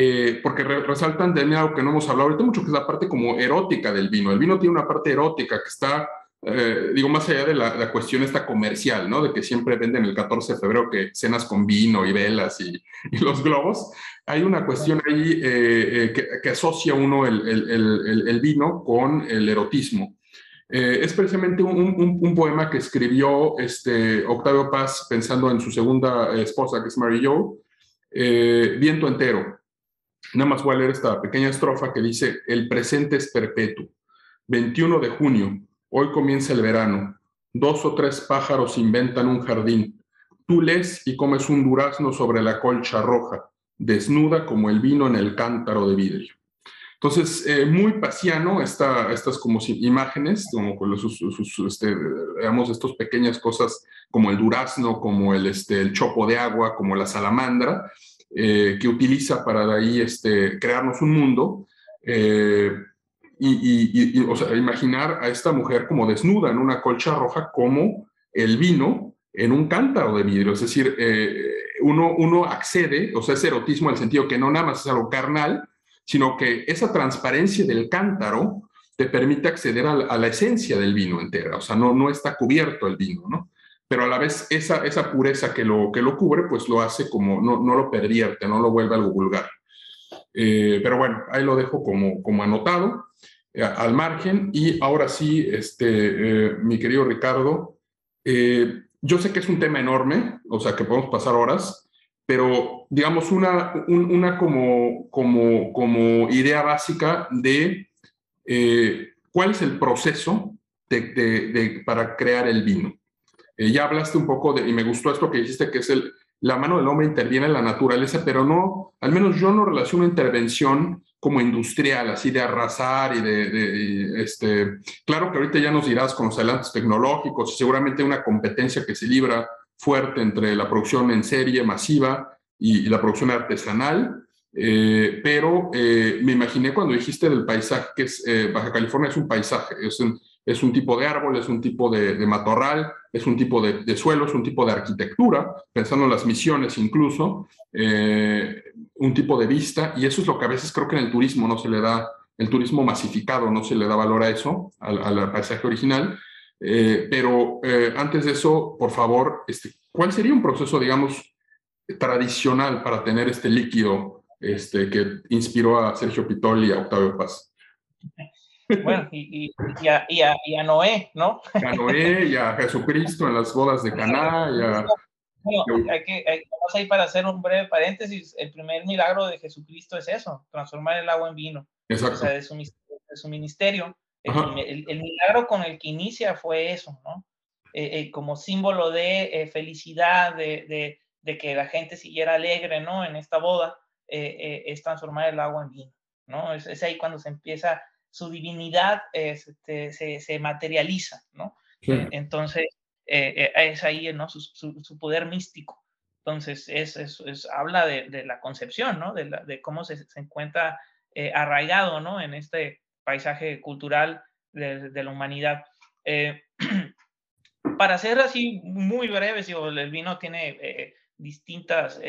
eh, porque resaltan de algo que no hemos hablado ahorita mucho, que es la parte como erótica del vino. El vino tiene una parte erótica que está, eh, digo, más allá de la, cuestión esta comercial, ¿no? De que siempre venden el 14 de febrero que cenas con vino y velas y, los globos. Hay una cuestión ahí que, asocia uno el, el, el vino con el erotismo. Eh, es precisamente un, poema que escribió este, Octavio Paz pensando en su segunda esposa, que es Mary Jo, eh, Viento entero. Nada más voy a leer esta pequeña estrofa que dice, el presente es perpetuo. 21 de junio, hoy comienza el verano. Dos o tres pájaros inventan un jardín. Tú lees y comes un durazno sobre la colcha roja, desnuda como el vino en el cántaro de vidrio. Entonces, eh, muy pasiano esta, estas como imágenes, como con sus, este, digamos, estas pequeñas cosas como el durazno, como el, este, el chopo de agua, como la salamandra, eh, que utiliza para ahí este, crearnos un mundo. Eh, y, o sea, imaginar a esta mujer como desnuda en una colcha roja como el vino en un cántaro de vidrio. Es decir, uno, uno accede, o sea, ese erotismo en el sentido que no nada más es algo carnal, sino que esa transparencia del cántaro te permite acceder a la, esencia del vino entera, o sea, no, no está cubierto el vino, ¿no? Pero a la vez esa, esa pureza que lo, que lo cubre, pues lo hace como, no, no lo pervierte, no lo vuelve algo vulgar. Eh, pero bueno, ahí lo dejo como, como anotado eh, al margen. Y ahora sí, este, eh, mi querido Ricardo, yo sé que es un tema enorme, o sea, que podemos pasar horas, pero digamos una, una como, como, como idea básica de eh, cuál es el proceso para crear el vino. Eh, ya hablaste un poco de, y me gustó esto que dijiste, que es el, la mano del hombre interviene en la naturaleza, pero no, al menos yo no relaciono intervención como industrial, así de arrasar y de, este, claro que ahorita ya nos dirás con los adelantos tecnológicos, seguramente una competencia que se libra fuerte entre la producción en serie masiva y, la producción artesanal, eh, pero eh, me imaginé cuando dijiste del paisaje, que es, Baja California es un paisaje, es un, es un tipo de árbol, es un tipo de, matorral, es un tipo de, suelo, es un tipo de arquitectura, pensando en las misiones incluso, eh, un tipo de vista, y eso es lo que a veces creo que en el turismo no se le da, el turismo masificado no se le da valor a eso, al, paisaje original. Eh, pero eh, antes de eso, por favor, este, ¿cuál sería un proceso, digamos, tradicional para tener este líquido este, que inspiró a Sergio Pitol y a Octavio Paz? Bueno, y, y, a, y, a, y, a, Noé, ¿no? A Noé y a Jesucristo en las bodas de Caná. Y a... Bueno, hay que, hay, vamos ahí para hacer un breve paréntesis. El primer milagro de Jesucristo es eso, transformar el agua en vino. Exacto. O sea, de su, de su ministerio. El, el, milagro con el que inicia fue eso, ¿no? Eh, eh, como símbolo de eh, felicidad, de, de, de, que la gente siguiera alegre, ¿no? En esta boda, es transformar el agua en vino, ¿no? Es, es ahí cuando se empieza su divinidad este, se, se, materializa, ¿no? Entonces, eh, eh, es ahí, ¿no? Su, su, poder místico. Entonces, es, es, habla de, de, la concepción, ¿no? De, la, de cómo se, se encuentra eh, arraigado, ¿no? En este paisaje cultural de, de la humanidad. para ser así muy breve, si el vino tiene distintas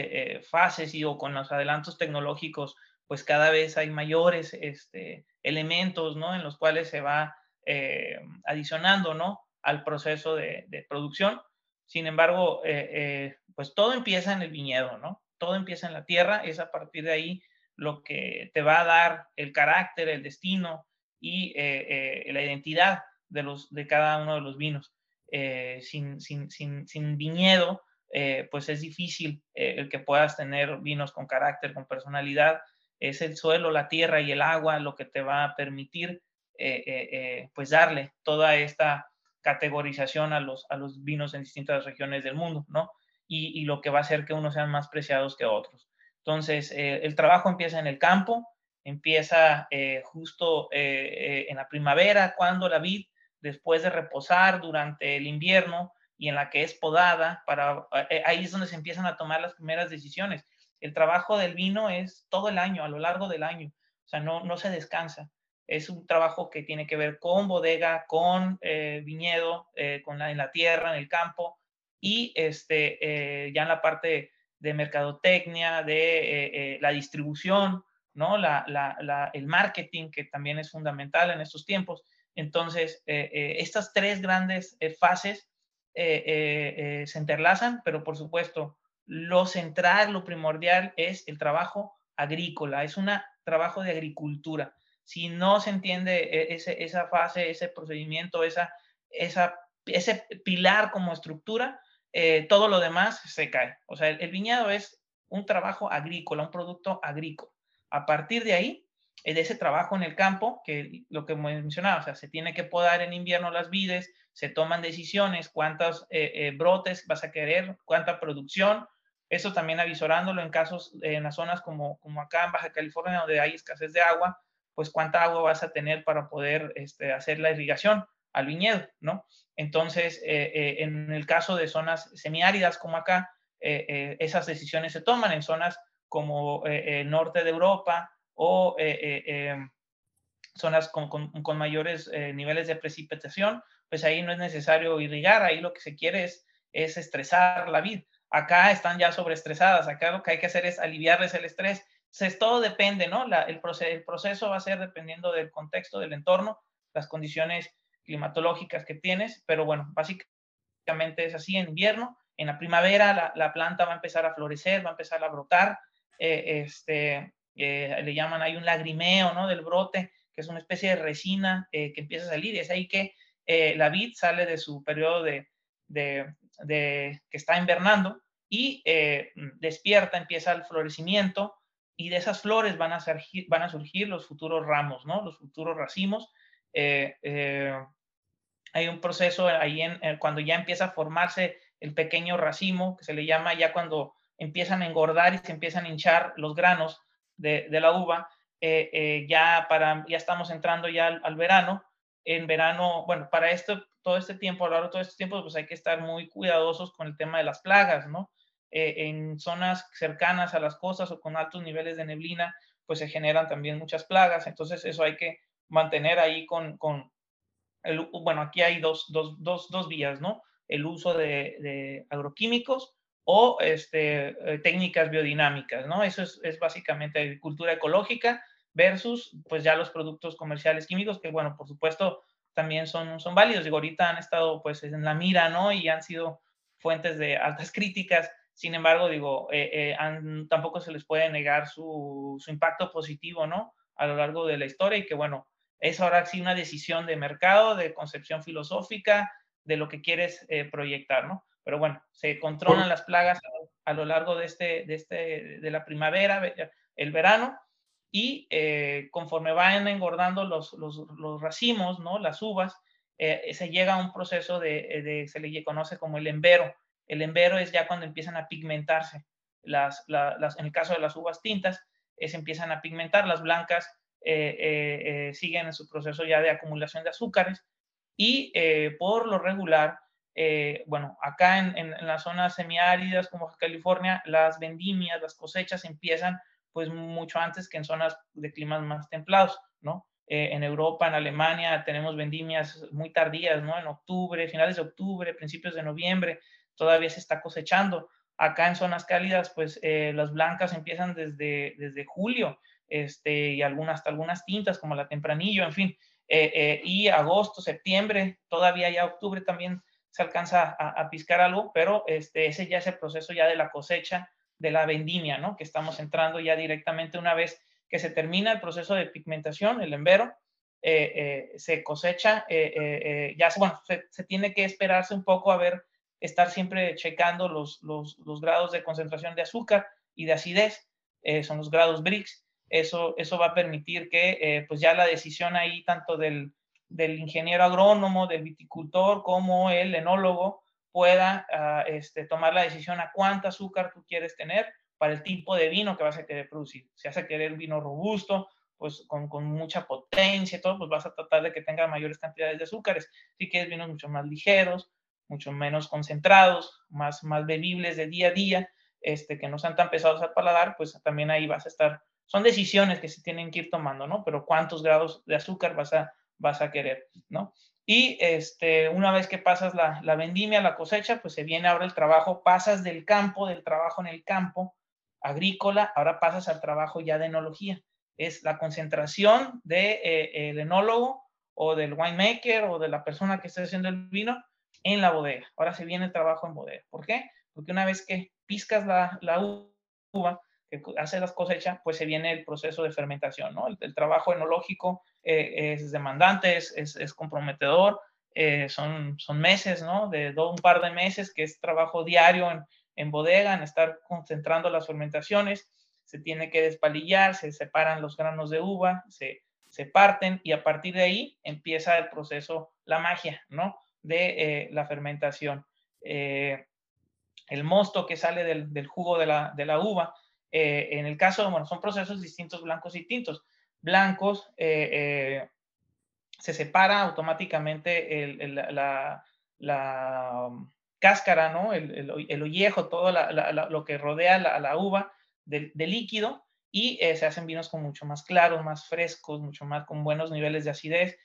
fases y o con los adelantos tecnológicos pues cada vez hay mayores este, elementos, ¿no? En los cuales se va eh, adicionando, ¿no? Al proceso de, producción. Sin embargo, eh, eh, pues todo empieza en el viñedo, ¿no? Todo empieza en la tierra, es a partir de ahí lo que te va a dar el carácter, el destino y la identidad de, los, de cada uno de los vinos. sin, sin, sin, sin, viñedo, pues es difícil el que puedas tener vinos con carácter, con personalidad, es el suelo, la tierra y el agua lo que te va a permitir eh, eh, eh, pues darle toda esta categorización a los, a los vinos en distintas regiones del mundo, ¿no? Y, lo que va a hacer que unos sean más preciados que otros. Entonces, el trabajo empieza en el campo, empieza justo en la primavera, cuando la vid, después de reposar durante el invierno y en la que es podada, para, ahí es donde se empiezan a tomar las primeras decisiones el trabajo del vino es todo el año, a lo largo del año. O sea, no, no se descansa. Es un trabajo que tiene que ver con bodega, con eh, viñedo, eh, con la, en la tierra, en el campo y este, eh, ya en la parte de mercadotecnia, de la distribución, ¿no? La, la, el marketing, que también es fundamental en estos tiempos. Entonces, estas tres grandes fases se entrelazan, pero por supuesto, lo central, lo primordial es el trabajo agrícola, es un trabajo de agricultura. Si no se entiende e, esa fase, ese procedimiento, esa, ese pilar como estructura, eh, todo lo demás se cae. O sea, el, viñedo es un trabajo agrícola, un producto agrícola. A partir de ahí, eh, de ese trabajo en el campo, que lo que mencionaba, o sea, se tiene que podar en invierno las vides, se toman decisiones, cuántos eh, brotes vas a querer, cuánta producción, eso también avisorándolo en casos, en las zonas como, como acá en Baja California, donde hay escasez de agua, pues cuánta agua vas a tener para poder este, hacer la irrigación al viñedo, ¿no? Entonces, eh, eh, en el caso de zonas semiáridas como acá, eh, esas decisiones se toman en zonas como el norte de Europa o zonas con, con, con mayores niveles de precipitación, pues ahí no es necesario irrigar, ahí lo que se quiere es, es estresar la vid. Acá están ya sobreestresadas, acá lo que hay que hacer es aliviarles el estrés. Entonces, todo depende, ¿no? el, el proceso va a ser dependiendo del contexto, del entorno, las condiciones climatológicas que tienes, pero bueno, básicamente es así en invierno. En la primavera la, planta va a empezar a florecer, va a empezar a brotar. Eh, este, eh, le llaman, hay un lagrimeo, ¿no? Del brote, que es una especie de resina eh, que empieza a salir. Y es ahí que la vid sale de su periodo de, de, que está invernando y eh, despierta, empieza el florecimiento y de esas flores van a, surgir, van a surgir los futuros ramos, ¿no? Los futuros racimos. Eh, eh, hay un proceso ahí en, cuando ya empieza a formarse el pequeño racimo, que se le llama ya cuando empiezan a engordar y se empiezan a hinchar los granos de, la uva, ya, para, ya estamos entrando ya al, verano. En verano, bueno, para esto, todo este tiempo, a lo largo de todo este tiempo, pues hay que estar muy cuidadosos con el tema de las plagas, ¿no? Eh, en zonas cercanas a las costas o con altos niveles de neblina, pues se generan también muchas plagas. Entonces, eso hay que mantener ahí con, con el, bueno, aquí hay dos, dos, dos, dos vías, ¿no? El uso de, de agroquímicos o este, eh, técnicas biodinámicas, ¿no? Eso es, es, básicamente agricultura ecológica versus, pues ya los productos comerciales químicos, que bueno, por supuesto, también son, son válidos. Digo, ahorita han estado pues en la mira, ¿no? Y han sido fuentes de altas críticas. Sin embargo, digo, eh, eh, tampoco se les puede negar su, su, impacto positivo, ¿no? A lo largo de la historia y que, bueno, es ahora sí una decisión de mercado, de concepción filosófica, de lo que quieres proyectar, ¿no? Pero bueno, se controlan las plagas a, lo largo de, este, de, este, de la primavera, el verano, y eh, conforme van engordando los, los, racimos, ¿no? las uvas, eh, se llega a un proceso de, se le conoce como el embero. El embero es ya cuando empiezan a pigmentarse. Las, las, en el caso de las uvas tintas, se empiezan a pigmentar, las blancas eh, siguen en su proceso ya de acumulación de azúcares y por lo regular eh, bueno, acá en, las zonas semiáridas como California, las vendimias, las cosechas empiezan pues mucho antes que en zonas de climas más templados, ¿no? Eh, en Europa, en Alemania, tenemos vendimias muy tardías, ¿no? En octubre, finales de octubre, principios de noviembre, todavía se está cosechando. Acá en zonas cálidas, pues eh, las blancas empiezan desde, desde julio, este, y algunas, hasta algunas tintas como la tempranillo, en fin, y agosto, septiembre, todavía ya octubre también se alcanza a, piscar algo, pero este, ese ya es el proceso ya de la cosecha de la vendimia, ¿no? Que estamos entrando ya directamente una vez que se termina el proceso de pigmentación, el embero, eh, eh, se cosecha, eh, ya bueno, se, tiene que esperarse un poco a ver, estar siempre checando los, los, los grados de concentración de azúcar y de acidez, son los grados BRICS, eso, eso va a permitir que pues ya la decisión ahí tanto del, del ingeniero agrónomo, del viticultor, como el enólogo pueda este, tomar la decisión a cuánto azúcar tú quieres tener para el tipo de vino que vas a querer producir. Si vas a querer vino robusto, pues con, con, mucha potencia y todo, pues vas a tratar de que tenga mayores cantidades de azúcares. Si quieres vinos mucho más ligeros, mucho menos concentrados, más, más bebibles de día a día, este, que no sean tan pesados al paladar, pues también ahí vas a estar. Son decisiones que se tienen que ir tomando, ¿no? Pero cuántos grados de azúcar vas a vas a querer, ¿no? Y este, una vez que pasas la, la vendimia, la cosecha, pues se viene ahora el trabajo, pasas del campo, del trabajo en el campo agrícola, ahora pasas al trabajo ya de enología. Es la concentración del de, eh, el enólogo o del winemaker o de la persona que está haciendo el vino en la bodega. Ahora se viene el trabajo en bodega. ¿Por qué? Porque una vez que piscas la, la uva, que hace las cosechas, pues se viene el proceso de fermentación, ¿no? El, trabajo enológico eh, es demandante, es, es, comprometedor, eh, son, son meses, ¿no? De un par de meses, que es trabajo diario en, en bodega, en estar concentrando las fermentaciones, se tiene que despalillar, se separan los granos de uva, se, se parten y a partir de ahí empieza el proceso, la magia, ¿no? De eh, la fermentación. el mosto que sale del, del jugo de la, de la uva, eh, en el caso, bueno, son procesos distintos blancos y tintos. Blancos eh, eh, se separa automáticamente el, la, um, cáscara, ¿no? El, el, ollejo, todo lo que rodea la, uva de, líquido y se hacen vinos con mucho más claros, más frescos, mucho más con buenos niveles de acidez,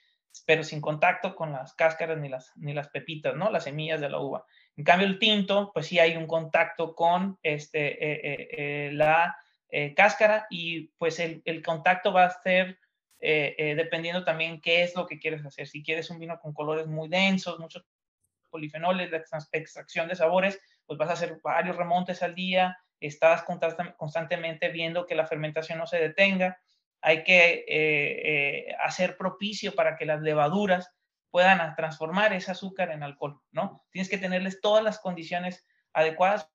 pero sin contacto con las cáscaras ni las, ni las pepitas, ¿no? Las semillas de la uva. En cambio, el tinto, pues sí hay un contacto con este, eh, eh, eh, la cáscara y pues el, el, contacto va a ser dependiendo también qué es lo que quieres hacer. Si quieres un vino con colores muy densos, muchos polifenoles, de extracción de sabores, pues vas a hacer varios remontes al día, estás constantemente viendo que la fermentación no se detenga. Hay que hacer propicio para que las levaduras puedan transformar ese azúcar en alcohol, ¿no? Tienes que tenerles todas las condiciones adecuadas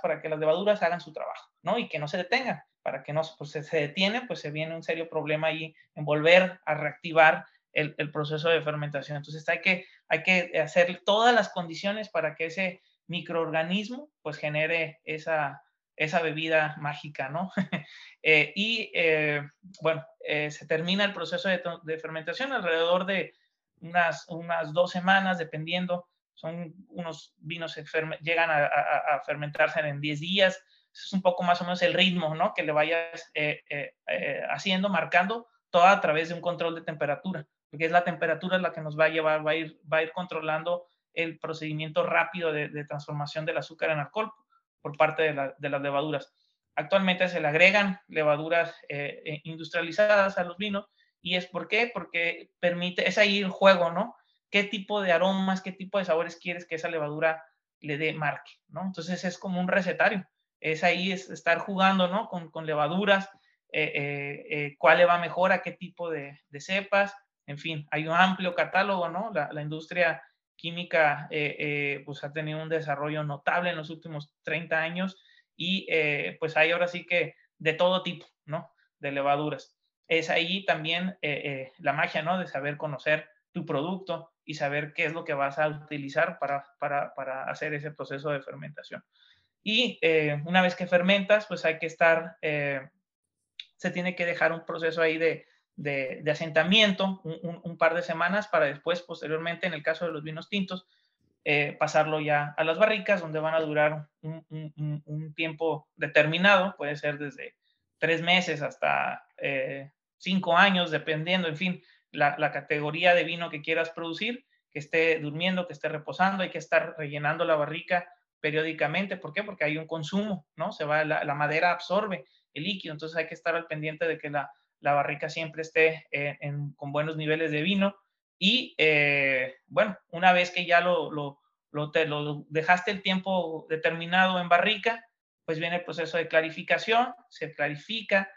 para que las levaduras hagan su trabajo, ¿no? Y que no se detengan. Para que no pues, se, detiene, pues se viene un serio problema ahí en volver a reactivar el, proceso de fermentación. Entonces hay que, hay que hacer todas las condiciones para que ese microorganismo pues genere esa, esa bebida mágica, ¿no? Eh, y eh, bueno, eh, se termina el proceso de, fermentación alrededor de unas, unas dos semanas, dependiendo. Son unos vinos que llegan a, a, fermentarse en 10 días. Es un poco más o menos el ritmo, ¿no? Que le vayas haciendo, marcando, todo a través de un control de temperatura, porque es la temperatura la que nos va a llevar, va a ir, va a ir controlando el procedimiento rápido de, de transformación del azúcar en alcohol por parte de, las levaduras. Actualmente se le agregan levaduras eh, eh, industrializadas a los vinos y es por qué, porque permite, es ahí el juego, ¿no? ¿Qué tipo de aromas, qué tipo de sabores quieres que esa levadura le dé marque, ¿no? Entonces es como un recetario, es ahí es estar jugando, ¿no? Con, con levaduras, eh, cuál le va mejor a qué tipo de, cepas, en fin, hay un amplio catálogo, ¿no? La, la industria química eh, eh, pues ha tenido un desarrollo notable en los últimos 30 años y eh, pues hay ahora sí que de todo tipo, ¿no? De levaduras. Es ahí también la magia, ¿no? De saber conocer tu producto y saber qué es lo que vas a utilizar para, para, para hacer ese proceso de fermentación. Y una vez que fermentas, pues hay que estar, se tiene que dejar un proceso ahí de, de, asentamiento un, par de semanas para después, posteriormente, en el caso de los vinos tintos, eh, pasarlo ya a las barricas, donde van a durar un, tiempo determinado, puede ser desde tres meses hasta eh, cinco años, dependiendo, en fin, la, categoría de vino que quieras producir, que esté durmiendo, que esté reposando, hay que estar rellenando la barrica periódicamente. ¿Por qué? Porque hay un consumo, ¿no? Se va, la madera absorbe el líquido, entonces hay que estar al pendiente de que la, la barrica siempre esté eh, con buenos niveles de vino. Y eh, bueno, una vez que ya lo, lo, lo, dejaste el tiempo determinado en barrica, pues viene el proceso de clarificación, se clarifica,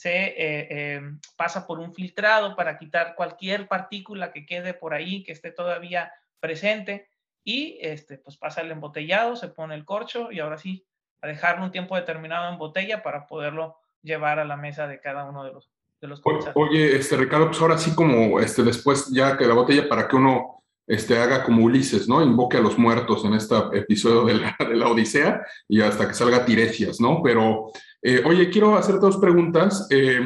se eh, pasa por un filtrado para quitar cualquier partícula que quede por ahí, que esté todavía presente, y este, pues pasa el embotellado, se pone el corcho y ahora sí, a dejarlo un tiempo determinado en botella para poderlo llevar a la mesa de cada uno de los Oye, este, Ricardo, pues ahora sí como este, después ya que la botella para que uno este, haga como Ulises, ¿no? Invoque a los muertos en este episodio de la, de la Odisea y hasta que salga Tiresias, ¿no? Pero, eh, oye, quiero hacer dos preguntas. Eh,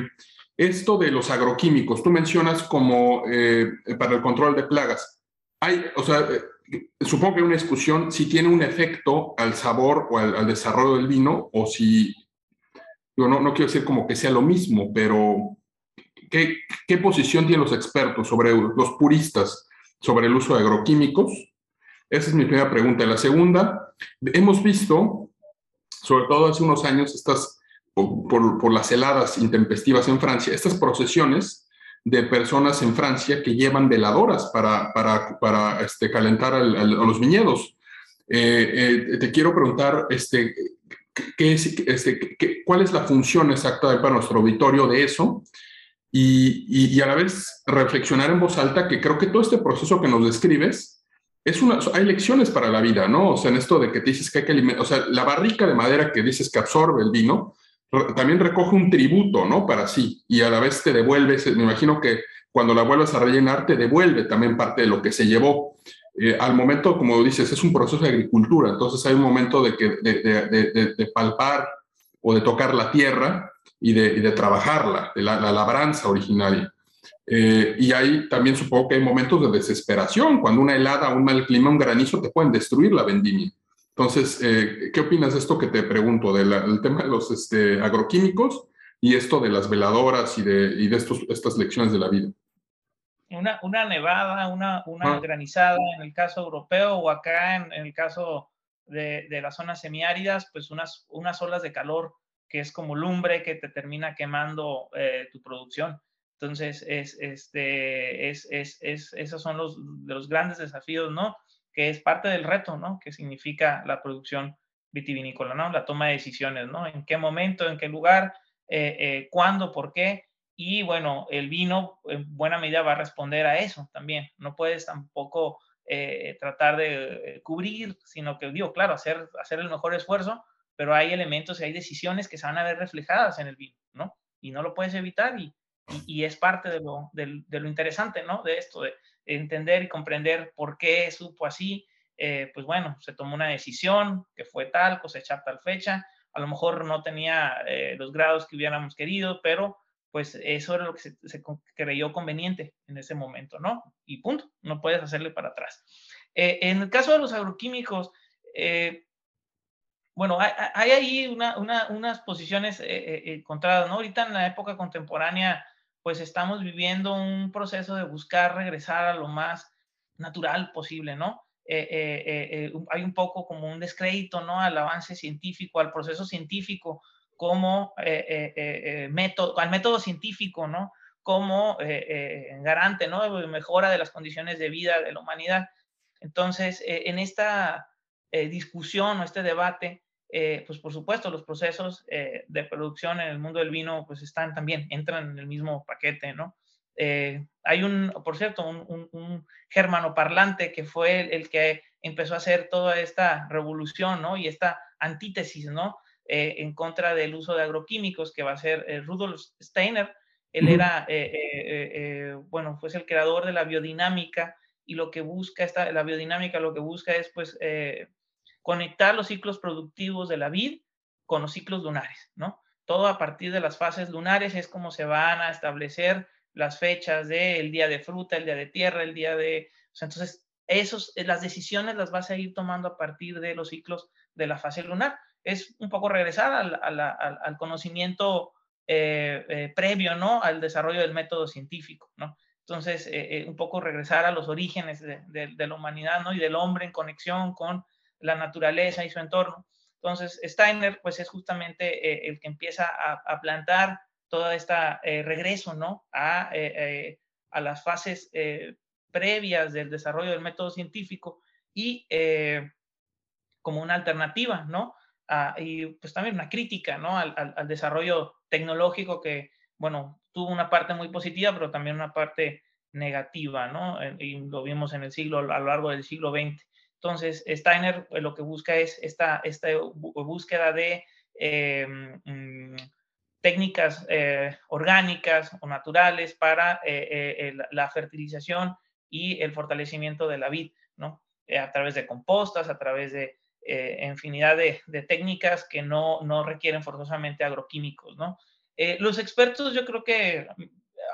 esto de los agroquímicos, tú mencionas como eh, para el control de plagas. Hay, o sea, supongo que hay una discusión si tiene un efecto al sabor o al, desarrollo del vino o si, no, no quiero decir como que sea lo mismo, pero ¿Qué, posición tienen los expertos sobre los puristas sobre el uso de agroquímicos? Esa es mi primera pregunta. La segunda, hemos visto, sobre todo hace unos años, estas, por, las heladas intempestivas en Francia, estas procesiones de personas en Francia que llevan veladoras para, para, para este, calentar a los viñedos. Eh, eh, te quiero preguntar, este, ¿qué es, este, ¿cuál es la función exacta para nuestro auditorio de eso? y, a la vez reflexionar en voz alta que creo que todo este proceso que nos describes es una, hay lecciones para la vida, ¿no? O sea, en esto de que te dices que hay que alimentar, o sea, la barrica de madera que dices que absorbe el vino, también recoge un tributo, ¿no? Para sí, y a la vez te devuelve, me imagino que cuando la vuelvas a rellenar, te devuelve también parte de lo que se llevó. Eh, al momento, como dices, es un proceso de agricultura, entonces hay un momento de, que, de, palpar o de tocar la tierra y de, trabajarla, la, labranza originaria. Eh, y ahí también supongo que hay momentos de desesperación, cuando una helada, un mal clima, un granizo te pueden destruir la vendimia. Entonces, eh, ¿qué opinas de esto que te pregunto, del tema de los este, agroquímicos y esto de las veladoras y de, y de estos, estas lecciones de la vida? Una, una nevada, una, una ah. granizada en el caso europeo o acá en, el caso de, de, las zonas semiáridas, pues unas, unas olas de calor que es como lumbre que te termina quemando eh, tu producción. Entonces, es, este, es, es, es, esos son los, los grandes desafíos, ¿no? Que es parte del reto, ¿no? Que significa la producción vitivinícola, ¿no? La toma de decisiones, ¿no? En qué momento, en qué lugar, eh, eh, cuándo, por qué. Y bueno, el vino en buena medida va a responder a eso también. No puedes tampoco tratar de cubrir, sino que digo, claro, hacer, hacer el mejor esfuerzo, pero hay elementos y hay decisiones que se van a ver reflejadas en el vino, ¿no? Y no lo puedes evitar y, Y, es parte de lo, de, lo, interesante, ¿no? De esto, de entender y comprender por qué supo así. Eh, pues bueno, se tomó una decisión que fue tal, cosechar tal fecha. A lo mejor no tenía eh, los grados que hubiéramos querido, pero pues eso era lo que se, creyó conveniente en ese momento, ¿no? Y punto, no puedes hacerle para atrás. Eh, en el caso de los agroquímicos, bueno, hay, ahí unas posiciones encontradas, ¿no? Ahorita en la época contemporánea, pues estamos viviendo un proceso de buscar regresar a lo más natural posible, ¿no? Eh, eh, eh, hay un poco como un descrédito, ¿no? Al avance científico, al proceso científico, como método, al método científico, ¿no? Como garante, ¿no? De mejora de las condiciones de vida de la humanidad. Entonces, en esta discusión o este debate, eh, pues por supuesto los procesos eh, de producción en el mundo del vino pues están también, entran en el mismo paquete, ¿no? Eh, hay un, por cierto, un, un, germano parlante que fue el, que empezó a hacer toda esta revolución, ¿no? Y esta antítesis, ¿no? en contra del uso de agroquímicos, que va a ser Rudolf Steiner. Él era, bueno, fue el creador de la biodinámica y lo que busca, esta, la biodinámica lo que busca es, pues, conectar los ciclos productivos de la vid con los ciclos lunares, ¿no? Todo a partir de las fases lunares es como se van a establecer las fechas del día de fruta, el día de tierra, el día de... O sea, entonces, esos, eh, las decisiones las vas a ir tomando a partir de los ciclos de la fase lunar. Es un poco regresar al, conocimiento eh, eh, previo, ¿no? Al desarrollo del método científico, ¿no? Entonces, un poco regresar a los orígenes de, de, la humanidad, ¿no? Y del hombre en conexión con la naturaleza y su entorno. Entonces, Steiner, pues es justamente eh, el que empieza a, plantar todo este regreso, ¿no? A, eh, a las fases previas del desarrollo del método científico y como una alternativa, ¿no? y pues también una crítica, ¿no? Al, al, desarrollo tecnológico que, bueno, tuvo una parte muy positiva, pero también una parte negativa, ¿no? Y lo vimos en el siglo, a lo largo del siglo XX. Entonces, Steiner eh, lo que busca es esta, esta búsqueda de eh, técnicas eh, orgánicas o naturales para la fertilización y el fortalecimiento de la vid, ¿no? a través de compostas, a través de infinidad de, técnicas que no, no, requieren forzosamente agroquímicos, ¿no? los expertos yo creo que,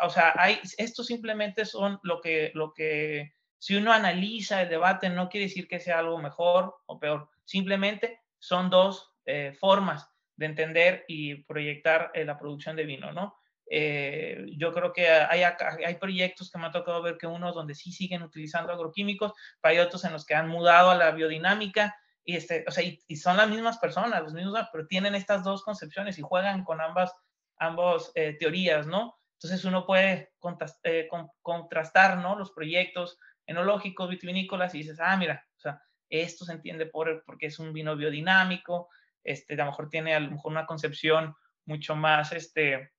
o sea, hay, estos simplemente son lo que, lo que si uno analiza el debate, no quiere decir que sea algo mejor o peor, simplemente son dos eh, formas de entender y proyectar eh, la producción de vino, ¿no? Eh, yo creo que hay, hay proyectos que me ha tocado ver que unos donde sí siguen utilizando agroquímicos, hay otros en los que han mudado a la biodinámica y, este, o sea, y, son las mismas personas, los mismos, pero tienen estas dos concepciones y juegan con ambas, ambas teorías, ¿no? Entonces uno puede contrastar, ¿no? Los proyectos enológicos, vitivinícolas, y dices, ah, mira, o sea, esto se entiende por, porque es un vino biodinámico, este, a lo mejor tiene a lo mejor una concepción mucho más, este,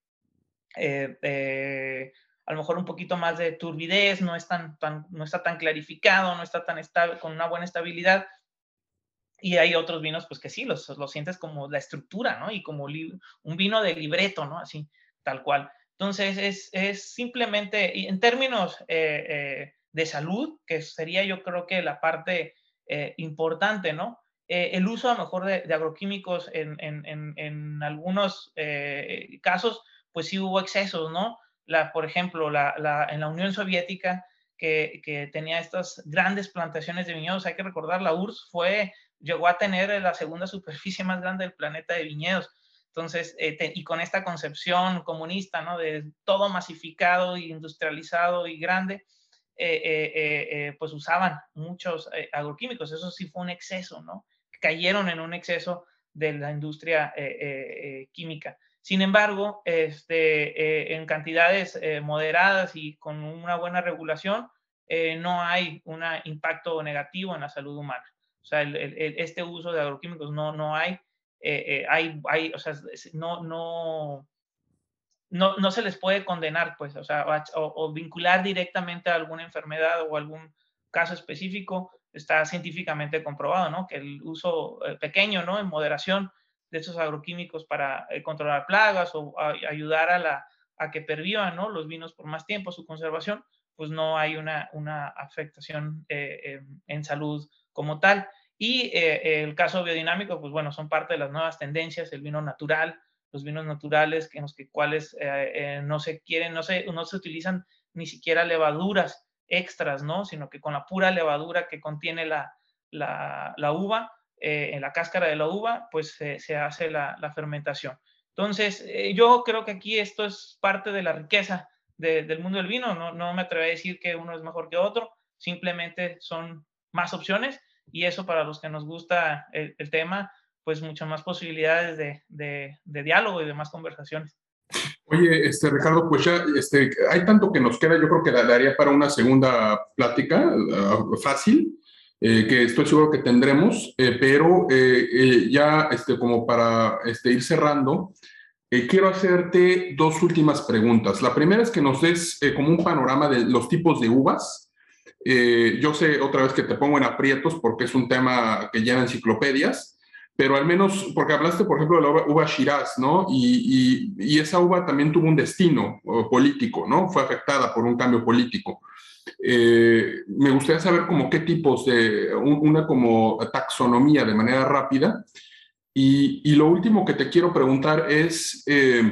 eh, eh, a lo mejor un poquito más de turbidez, no, es tan, tan, no está tan clarificado, no está tan estable, con una buena estabilidad. Y hay otros vinos, pues que sí, los, los sientes como la estructura, ¿no? Y como un vino de libreto, ¿no? Así, tal cual. Entonces, es, es simplemente, en términos eh, de salud, que sería yo creo que la parte eh, importante, ¿no? Eh, el uso a lo mejor de, agroquímicos en, en, en, algunos eh, casos, pues sí hubo excesos, ¿no? La, por ejemplo, la, la, en la Unión Soviética, que, que, tenía estas grandes plantaciones de viñedos, hay que recordar, la URSS fue, llegó a tener la segunda superficie más grande del planeta de viñedos. Entonces, y con esta concepción comunista, ¿no? De todo masificado, industrializado y grande, pues usaban muchos agroquímicos. Eso sí fue un exceso, ¿no? Cayeron en un exceso de la industria química. Sin embargo, este, en cantidades moderadas y con una buena regulación, no hay un impacto negativo en la salud humana. O sea, este uso de agroquímicos no, no hay, hay, hay, o sea, no, no, no, no se les puede condenar, pues, o sea, o, vincular directamente a alguna enfermedad o algún caso específico, está científicamente comprobado, ¿no? Que el uso eh, pequeño, ¿no? En moderación de estos agroquímicos para eh, controlar plagas o ayudar a la, a que pervivan ¿no? los vinos por más tiempo, su conservación, pues no hay una, una afectación eh, en salud como tal. Y el caso biodinámico, pues bueno, son parte de las nuevas tendencias, el vino natural, los vinos naturales en los que cuales eh, no se quieren, no se, no se utilizan ni siquiera levaduras extras, ¿no? Sino que con la pura levadura que contiene la, la, la uva, en la cáscara de la uva, pues se hace la, la, fermentación. Entonces, yo creo que aquí esto es parte de la riqueza del mundo del vino. No, no me atrevo a decir que uno es mejor que otro, simplemente son más opciones y eso para los que nos gusta el, tema, pues muchas más posibilidades de, de, diálogo y de más conversaciones. Oye, este, Ricardo, pues ya este, hay tanto que nos queda, yo creo que daría para una segunda plática uh, fácil, eh, que estoy seguro que tendremos, eh, pero eh, ya este, como para este, ir cerrando, quiero hacerte dos últimas preguntas. La primera es que nos des como un panorama de los tipos de uvas. yo sé otra vez que te pongo en aprietos porque es un tema que llena enciclopedias, pero al menos, porque hablaste, por ejemplo, de la uva, Shiraz, ¿no? Y, y, esa uva también tuvo un destino político, ¿no? Fue afectada por un cambio político. me gustaría saber como qué tipos de, una como taxonomía de manera rápida, y, lo último que te quiero preguntar es, eh,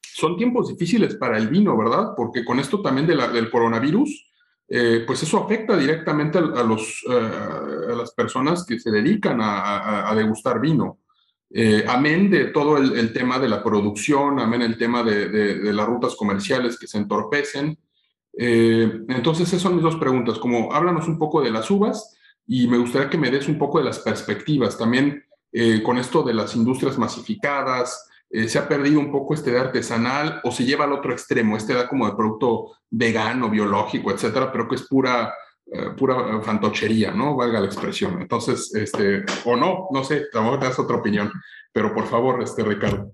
son tiempos difíciles para el vino, ¿verdad? Porque con esto también del coronavirus, eh, pues eso afecta directamente a, los, eh, a las personas que se dedican a, degustar vino. amén de todo el, tema de la producción, amén el tema de, de, las rutas comerciales que se entorpecen. entonces, esas son mis dos preguntas, como háblanos un poco de las uvas y me gustaría que me des un poco de las perspectivas. También eh, con esto de las industrias masificadas, eh, se ha perdido un poco este de artesanal o se lleva al otro extremo, este da como de producto vegano, biológico, etcétera, pero que es pura, eh, pura fantochería, ¿no? Valga la expresión. Entonces, este, o no, no sé, tampoco te das otra opinión, pero por favor, este, Ricardo.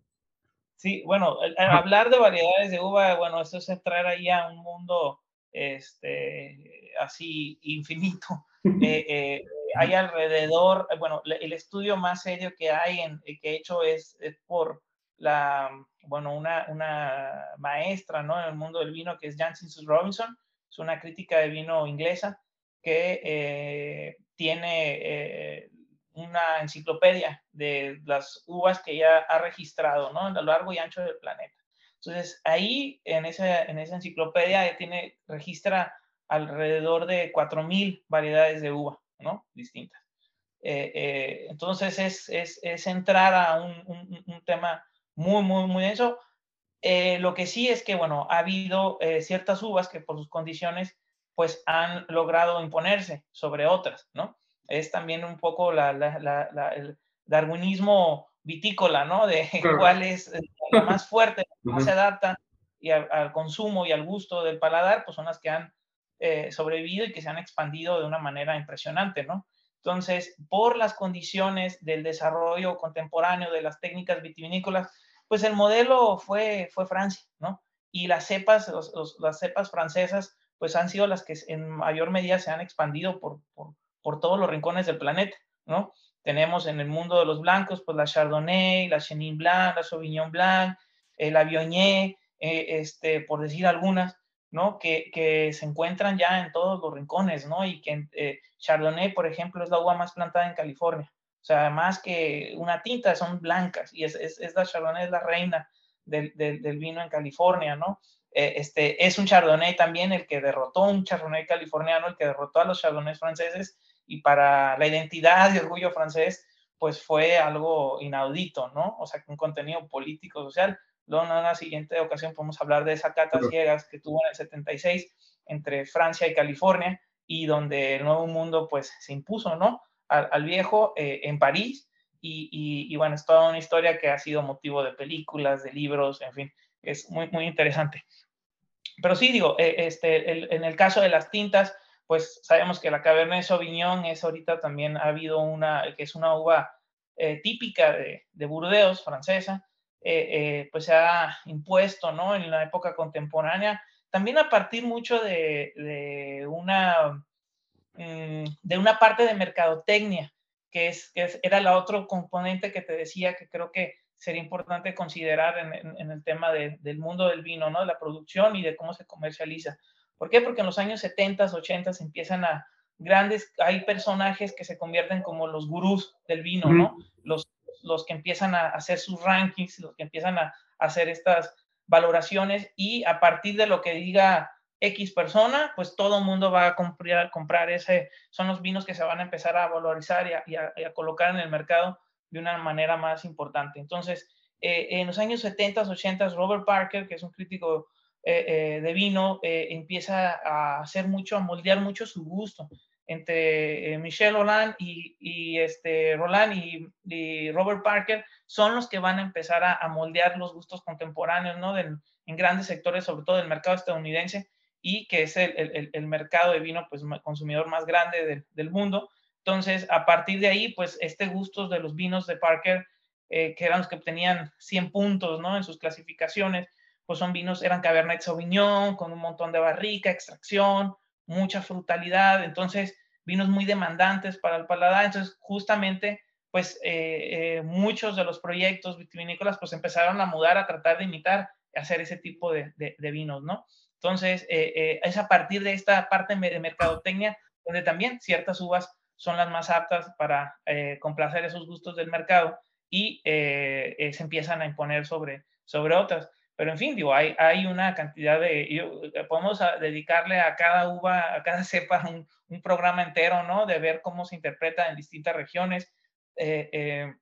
Sí, bueno, hablar de variedades de uva, bueno, eso es entrar ahí a un mundo este, así infinito. eh, hay alrededor, eh, bueno, el estudio más serio que hay, en, eh, que he hecho es, por la, bueno, una, una, maestra, ¿no? En el mundo del vino que es Janssen Robinson, es una crítica de vino inglesa que eh, tiene una enciclopedia de las uvas que ella ha registrado, ¿no? A lo largo y ancho del planeta. Entonces, ahí en esa, en esa enciclopedia tiene, registra alrededor de 4.000 variedades de uva. ¿no? Distintas. Eh, eh, entonces es, es, es, entrar a un, un, tema muy, muy, muy denso. Eh, lo que sí es que, bueno, ha habido ciertas uvas que por sus condiciones, pues han logrado imponerse sobre otras, ¿no? Es también un poco la, la, la, el darwinismo vitícola, ¿no? De cuál es la más fuerte, la más se adapta y al, al, consumo y al gusto del paladar, pues son las que han eh, sobrevivido y que se han expandido de una manera impresionante, ¿no? Entonces, por las condiciones del desarrollo contemporáneo de las técnicas vitivinícolas, pues el modelo fue, fue Francia, ¿no? Y las cepas, las cepas francesas, pues han sido las que en mayor medida se han expandido por, por, todos los rincones del planeta, ¿no? Tenemos en el mundo de los blancos, pues la Chardonnay, la Chenin Blanc, la Sauvignon Blanc, eh, la Viognier, eh, este, por decir algunas, ¿no? Que, que, se encuentran ya en todos los rincones, ¿no? Y que eh, Chardonnay, por ejemplo, es la uva más plantada en California. O sea, además que una tinta son blancas y es, es, es la Chardonnay es la reina del, del, del, vino en California, ¿no? Eh, este, es un Chardonnay también el que derrotó, un Chardonnay californiano, el que derrotó a los Chardonnays franceses y para la identidad y orgullo francés, pues fue algo inaudito, ¿no? O sea, un contenido político, social Luego, en una siguiente ocasión, podemos hablar de esa cata ciegas que tuvo en el 76 entre Francia y California y donde el Nuevo Mundo, pues, se impuso, ¿no? Al, viejo eh, en París. Y, y, bueno, es toda una historia que ha sido motivo de películas, de libros, en fin, es muy, muy interesante. Pero sí, digo, eh, este, en el caso de las tintas, pues sabemos que la Cabernet Sauvignon es ahorita también ha habido una, que es una uva eh, típica de, de Burdeos, francesa, pues se ha impuesto, ¿no? En la época contemporánea, también a partir mucho de, una, mm, de una parte de mercadotecnia, que, es, que era la otro componente que te decía que creo que sería importante considerar en, el tema del mundo del vino, ¿no? De la producción y de cómo se comercializa. ¿Por qué? Porque en los años 70, 80 empiezan a grandes, hay personajes que se convierten como los gurús del vino, ¿no? Los, los que empiezan a hacer sus rankings, los que empiezan a hacer estas valoraciones y a partir de lo que diga X persona, pues todo el mundo va a comprar, comprar ese, son los vinos que se van a empezar a valorizar y a, colocar en el mercado de una manera más importante. Entonces, eh, en los años 70, 80, Robert Parker, que es un crítico eh, eh, de vino, empieza a hacer mucho, a moldear mucho su gusto entre Michel Roland y, este, Roland y, Robert Parker son los que van a empezar a, moldear los gustos contemporáneos, ¿no? en grandes sectores, sobre todo del mercado estadounidense, y que es el, el, mercado de vino pues, consumidor más grande del mundo. Entonces, a partir de ahí, pues este gusto de los vinos de Parker, eh, que eran los que obtenían 100 puntos ¿no? en sus clasificaciones, pues son vinos, eran Cabernet Sauvignon, con un montón de barrica, extracción, mucha frutalidad, entonces vinos muy demandantes para el paladar. Entonces, justamente, pues eh, eh, muchos de los proyectos vitivinícolas pues empezaron a mudar, a tratar de imitar, hacer ese tipo de, de, de vinos, ¿no? Entonces, eh, eh, es a partir de esta parte de mercadotecnia donde también ciertas uvas son las más aptas para eh, complacer esos gustos del mercado y se empiezan a imponer sobre, sobre otras. Pero en fin, digo, hay, hay una cantidad de, podemos dedicarle a cada uva, a cada cepa un, un, programa entero, ¿no? De ver cómo se interpreta en distintas regiones, desde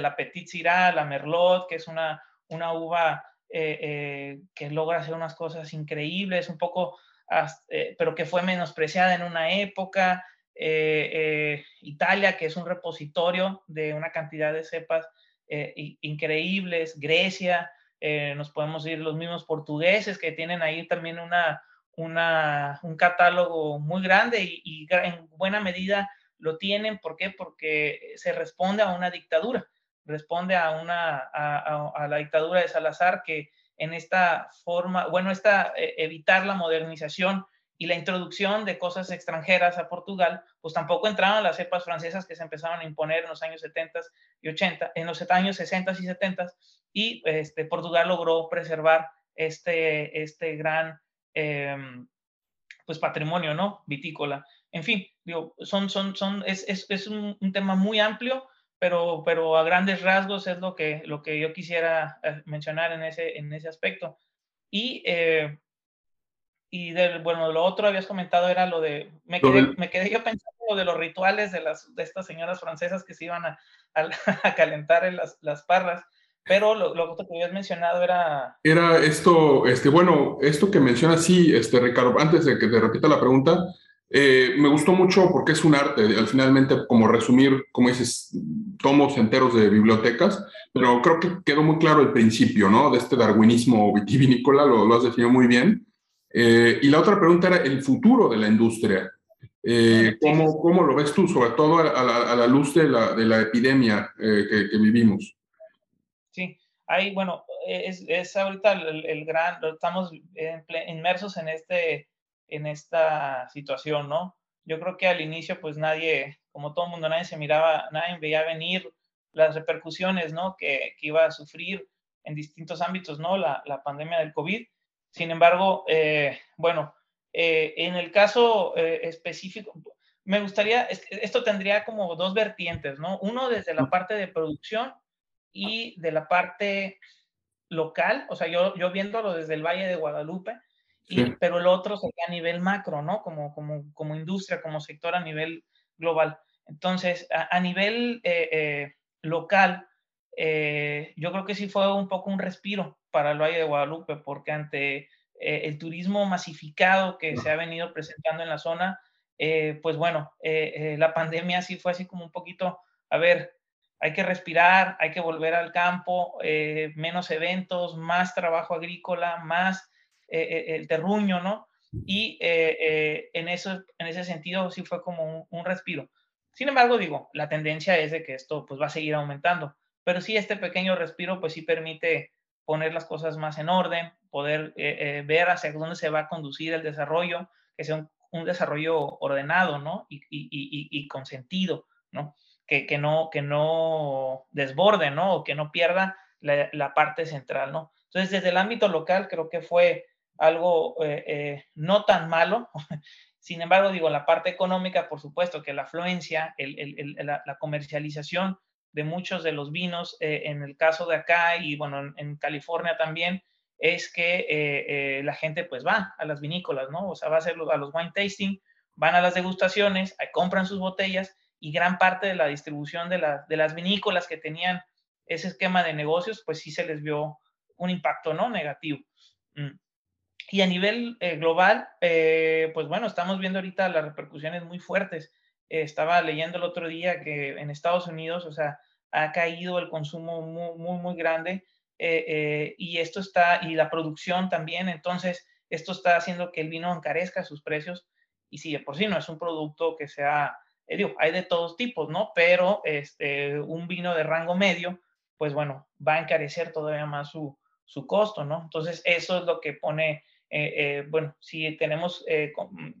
la Petit Syrah, la Merlot, que es una, una uva eh, eh, que logra hacer unas cosas increíbles, un poco, eh, pero que fue menospreciada en una época. Italia, que es un repositorio de una cantidad de cepas increíbles. Grecia, nos podemos ir los mismos portugueses que tienen ahí también una, una, un catálogo muy grande y, y, en buena medida lo tienen. ¿Por qué? Porque se responde a una dictadura responde a, una, a, la dictadura de Salazar que en esta forma, bueno, esta, eh, evitar la modernización y la introducción de cosas extranjeras a Portugal, pues tampoco entraron las cepas francesas que se empezaron a imponer en los años 70 y 80, en los años 60 y 70, y este, Portugal logró preservar este, este gran em, pues patrimonio, ¿no? Vitícola. En fin, digo, son, son, son, es, es, es un, un, tema muy amplio pero, pero a grandes rasgos es lo que, lo que yo quisiera eh, mencionar en ese, en ese aspecto. Y, eh, y del, bueno, lo otro habías comentado era lo de, me quedé, me quedé yo pensando lo de los rituales de, las, de estas señoras francesas que se iban a, a, calentar en las, las parras. Pero lo, lo, otro que habías mencionado era... Era esto, este, bueno, esto que mencionas, sí, este, Ricardo, antes de que te repita la pregunta, eh, me gustó mucho porque es un arte, al finalmente como resumir, como dices, tomos enteros de bibliotecas, pero creo que quedó muy claro el principio, ¿no? De este darwinismo vitivinícola, lo, lo has definido muy bien. Eh, y la otra pregunta era el futuro de la industria. Eh, ¿cómo, ¿cómo, lo ves tú, sobre todo a la, luz de la, de la epidemia que, que, vivimos? Sí, ahí, bueno, es, es ahorita el, el, gran, estamos inmersos en este en esta situación, ¿no? Yo creo que al inicio, pues nadie, como todo el mundo, nadie se miraba, nadie veía venir las repercusiones, ¿no? Que, que iba a sufrir en distintos ámbitos, ¿no? La, la pandemia del COVID. Sin embargo, eh, bueno, eh, en el caso eh, específico, me gustaría, esto tendría como dos vertientes, ¿no? Uno desde la parte de producción y de la parte local, o sea, yo, yo viéndolo desde el Valle de Guadalupe, pero el otro sería a nivel macro, ¿no? Como, como, como industria, como sector a nivel global. Entonces, a, nivel eh, eh, local, eh, yo creo que sí fue un poco un respiro para el Valle de Guadalupe, porque ante el turismo masificado que se ha venido presentando en la zona, pues bueno, la pandemia sí fue así como un poquito, a ver, hay que respirar, hay que volver al campo, menos eventos, más trabajo agrícola, más eh, eh, el terruño, ¿no? Y eh, en, eso, en ese sentido sí fue como un, respiro. Sin embargo, digo, la tendencia es de que esto pues va a seguir aumentando, pero sí este pequeño respiro pues sí permite poner las cosas más en orden, poder ver hacia dónde se va a conducir el desarrollo, que sea un, desarrollo ordenado, ¿no? Y, y, con sentido, ¿no? que, que, no, que no desborde, ¿no? O que no pierda la, la, parte central, ¿no? Entonces, desde el ámbito local creo que fue algo eh, eh, no tan malo. Sin embargo, digo, la parte económica, por supuesto, que la afluencia, el, el, la, la, comercialización de muchos de los vinos, eh, en el caso de acá y bueno, en, en California también, es que eh, eh, la gente pues va a las vinícolas, ¿no? O sea, va a hacer a los wine tasting, van a las degustaciones, compran sus botellas y gran parte de la distribución de, la, de las vinícolas que tenían ese esquema de negocios, pues sí se les vio un impacto, ¿no? Negativo. Mm. Y a nivel eh, global, eh, pues bueno, estamos viendo ahorita las repercusiones muy fuertes. Eh, estaba leyendo el otro día que en Estados Unidos, o sea, ha caído el consumo muy, muy, muy grande eh, eh, y esto está, y la producción también, entonces esto está haciendo que el vino encarezca sus precios y si de por sí no es un producto que sea, eh, digo, hay de todos tipos, ¿no? Pero este, un vino de rango medio, pues bueno, va a encarecer todavía más su, su costo, ¿no? Entonces eso es lo que pone, eh, eh, bueno, si tenemos eh,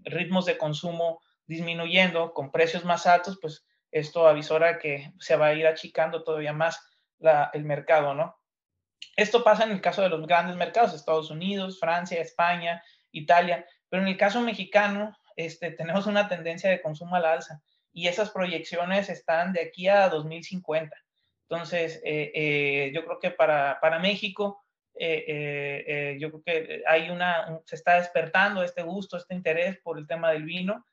ritmos de consumo disminuyendo con precios más altos, pues esto avisora que se va a ir achicando todavía más el mercado, ¿no? Esto pasa en el caso de los grandes mercados, Estados Unidos, Francia, España, Italia, pero en el caso mexicano este, tenemos una tendencia de consumo a la alza y esas proyecciones están de aquí a 2050. Entonces, yo creo que para, para México, yo creo que hay una, un, se está despertando este gusto, este interés por el tema del vino.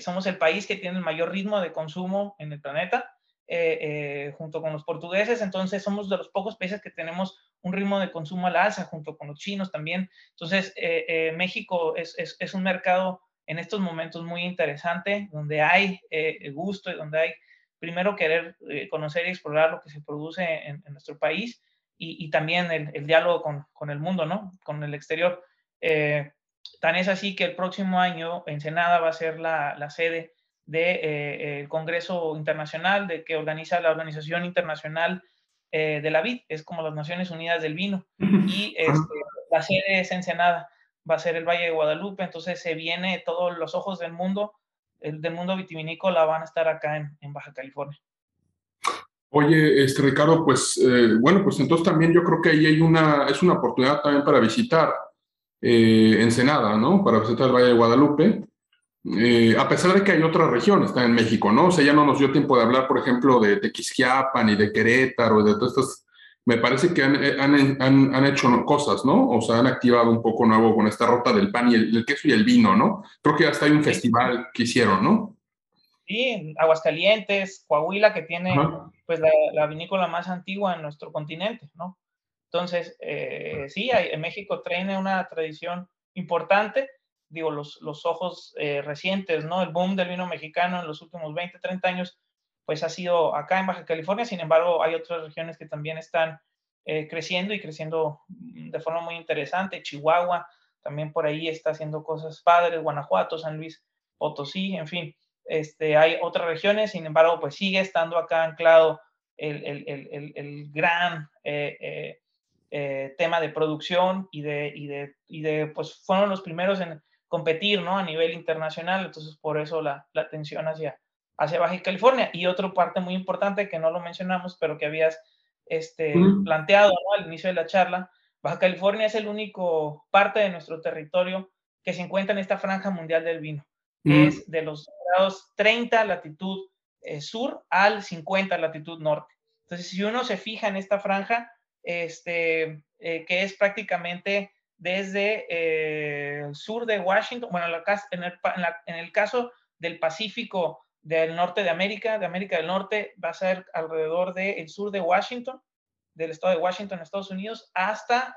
somos el país que tiene el mayor ritmo de consumo en el planeta eh, eh, junto con los portugueses, entonces somos de los pocos países que tenemos un ritmo de consumo al alza, junto con los chinos también. Entonces, eh, eh, México es, es, es, un mercado en estos momentos muy interesante, donde hay eh, gusto y donde hay, primero, querer eh, conocer y explorar lo que se produce en nuestro país y, y también el, el diálogo con, con, el mundo, ¿no? Con el exterior. tan es así que el próximo año Ensenada va a ser la, la sede del de, eh, Congreso Internacional de que organiza la Organización Internacional eh, de la Vid, es como las Naciones Unidas del Vino, y este, la sede es Ensenada, va a ser el Valle de Guadalupe, entonces se viene todos los ojos del mundo, el del mundo vitivinícola van a estar acá en, en Baja California. Oye, este Ricardo, pues eh, bueno, pues entonces también yo creo que ahí hay una, es una oportunidad también para visitar eh, Ensenada, ¿no? Para visitar el Valle de Guadalupe. Eh, a pesar de que hay otras regiones, está en México, ¿no? O sea, ya no nos dio tiempo de hablar, por ejemplo, de Tequisquiapan y de Querétaro y de todas estas. Me parece que han, han, han, han, hecho cosas, ¿no? O sea, han activado un poco nuevo con esta ruta del pan y el, el queso y el vino, ¿no? Creo que hasta hay un festival que hicieron, ¿no? Sí, Aguascalientes, Coahuila, que tiene Ajá. pues la, la, vinícola más antigua en nuestro continente, ¿no? Entonces, eh, sí, hay, en México tiene una tradición importante digo, los, los ojos eh, recientes, ¿no? El boom del vino mexicano en los últimos 20, 30 años, pues ha sido acá en Baja California, sin embargo, hay otras regiones que también están eh, creciendo y creciendo de forma muy interesante. Chihuahua también por ahí está haciendo cosas padres, Guanajuato, San Luis Potosí, en fin, este, hay otras regiones, sin embargo, pues sigue estando acá anclado el, el, el, el gran eh, eh, tema de producción y de, y de, y de, pues fueron los primeros en competir ¿no? a nivel internacional, entonces por eso la, la atención hacia, hacia Baja California. Y otra parte muy importante que no lo mencionamos, pero que habías este, mm. planteado ¿no? al inicio de la charla, Baja California es el único parte de nuestro territorio que se encuentra en esta franja mundial del vino, mm. es de los grados 30 latitud eh, sur al 50 latitud norte. Entonces, si uno se fija en esta franja, este, eh, que es prácticamente desde eh, el sur de Washington, bueno, en el, caso del Pacífico del norte de América, de América del Norte, va a ser alrededor del de sur de Washington, del estado de Washington, Estados Unidos, hasta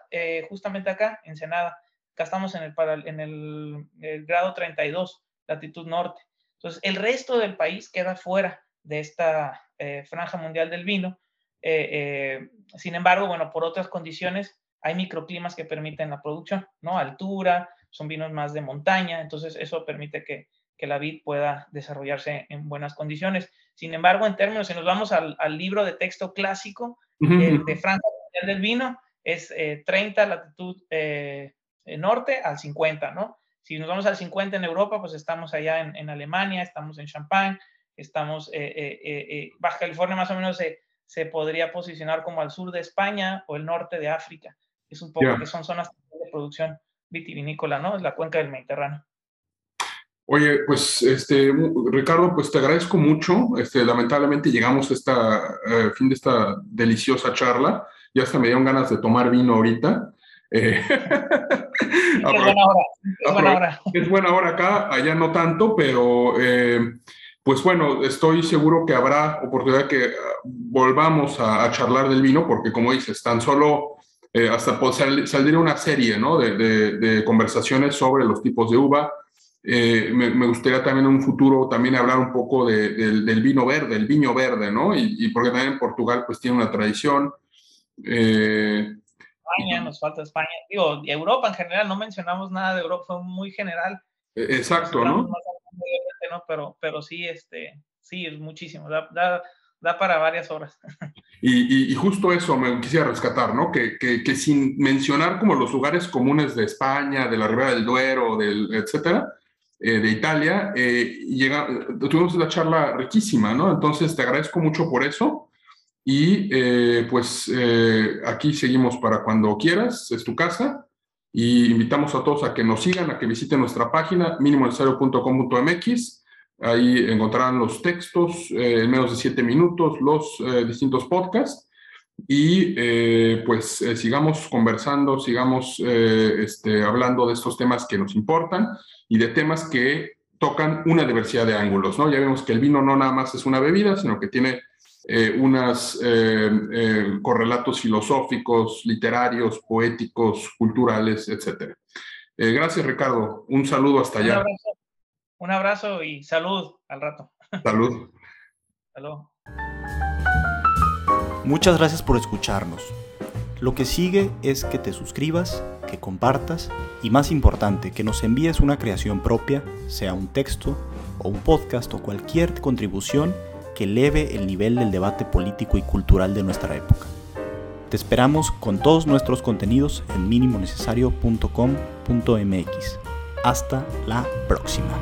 justamente acá, Ensenada. Acá estamos en el, para, en el, el, grado 32, latitud norte. Entonces, el resto del país queda fuera de esta eh, franja mundial del vino. Eh, eh, sin embargo, bueno, por otras condiciones, hay microclimas que permiten la producción, ¿no? Altura, son vinos más de montaña, entonces eso permite que, que la vid pueda desarrollarse en buenas condiciones. Sin embargo, en términos, si nos vamos al, al libro de texto clásico uh -huh. de Francia del vino, es eh, 30 latitud norte al 50, ¿no? Si nos vamos al 50 en Europa, pues estamos allá en, en Alemania, estamos en Champagne, estamos, Baja California más o menos se, se, podría posicionar como al sur de España o el norte de África. Es un poco que son zonas de producción vitivinícola, ¿no? Es la cuenca del Mediterráneo. Oye, pues este Ricardo, pues te agradezco mucho. Este, lamentablemente llegamos a esta eh, fin de esta deliciosa charla. Ya hasta me dieron ganas de tomar vino ahorita. Eh, es buena hora. Es buena hora. Es buena hora acá, allá no tanto, pero eh, pues bueno, estoy seguro que habrá oportunidad que ah, volvamos a, charlar del vino, porque como dices, tan solo hasta saldría una serie ¿no? de, de, de conversaciones sobre los tipos de uva eh, me, gustaría también en un futuro también hablar un poco del vino verde, el viño verde, ¿no? Y, porque también en Portugal pues tiene una tradición. Eh, España, nos falta España. Digo, Europa en general, no mencionamos nada de Europa, fue muy general. E, exacto, ¿no? Pero, pero sí, este, sí, es muchísimo, da, da, da para varias horas. Y, y, justo eso me quisiera rescatar, ¿no? Que, que, que, sin mencionar como los lugares comunes de España, de la Ribera del Duero, del, etcétera, eh, de Italia, eh, llega, tuvimos una charla riquísima, ¿no? Entonces te agradezco mucho por eso y eh, pues aquí seguimos para cuando quieras, es tu casa y invitamos a todos a que nos sigan, a que visiten nuestra página minimonecesario.com.mx, ahí encontrarán los textos en menos de siete minutos, los distintos podcasts y pues sigamos conversando, sigamos este, hablando de estos temas que nos importan y de temas que tocan una diversidad de ángulos, ¿no? Ya vemos que el vino no nada más es una bebida, sino que tiene eh, unos eh, eh, correlatos filosóficos, literarios, poéticos, culturales, etc. gracias, Ricardo. Un saludo hasta allá. Un abrazo, y salud al rato. Salud. Salud. Muchas gracias por escucharnos. Lo que sigue es que te suscribas, que compartas y más importante, que nos envíes una creación propia, sea un texto o un podcast o cualquier contribución que eleve el nivel del debate político y cultural de nuestra época. Te esperamos con todos nuestros contenidos en minimonecesario.com.mx. Hasta la próxima.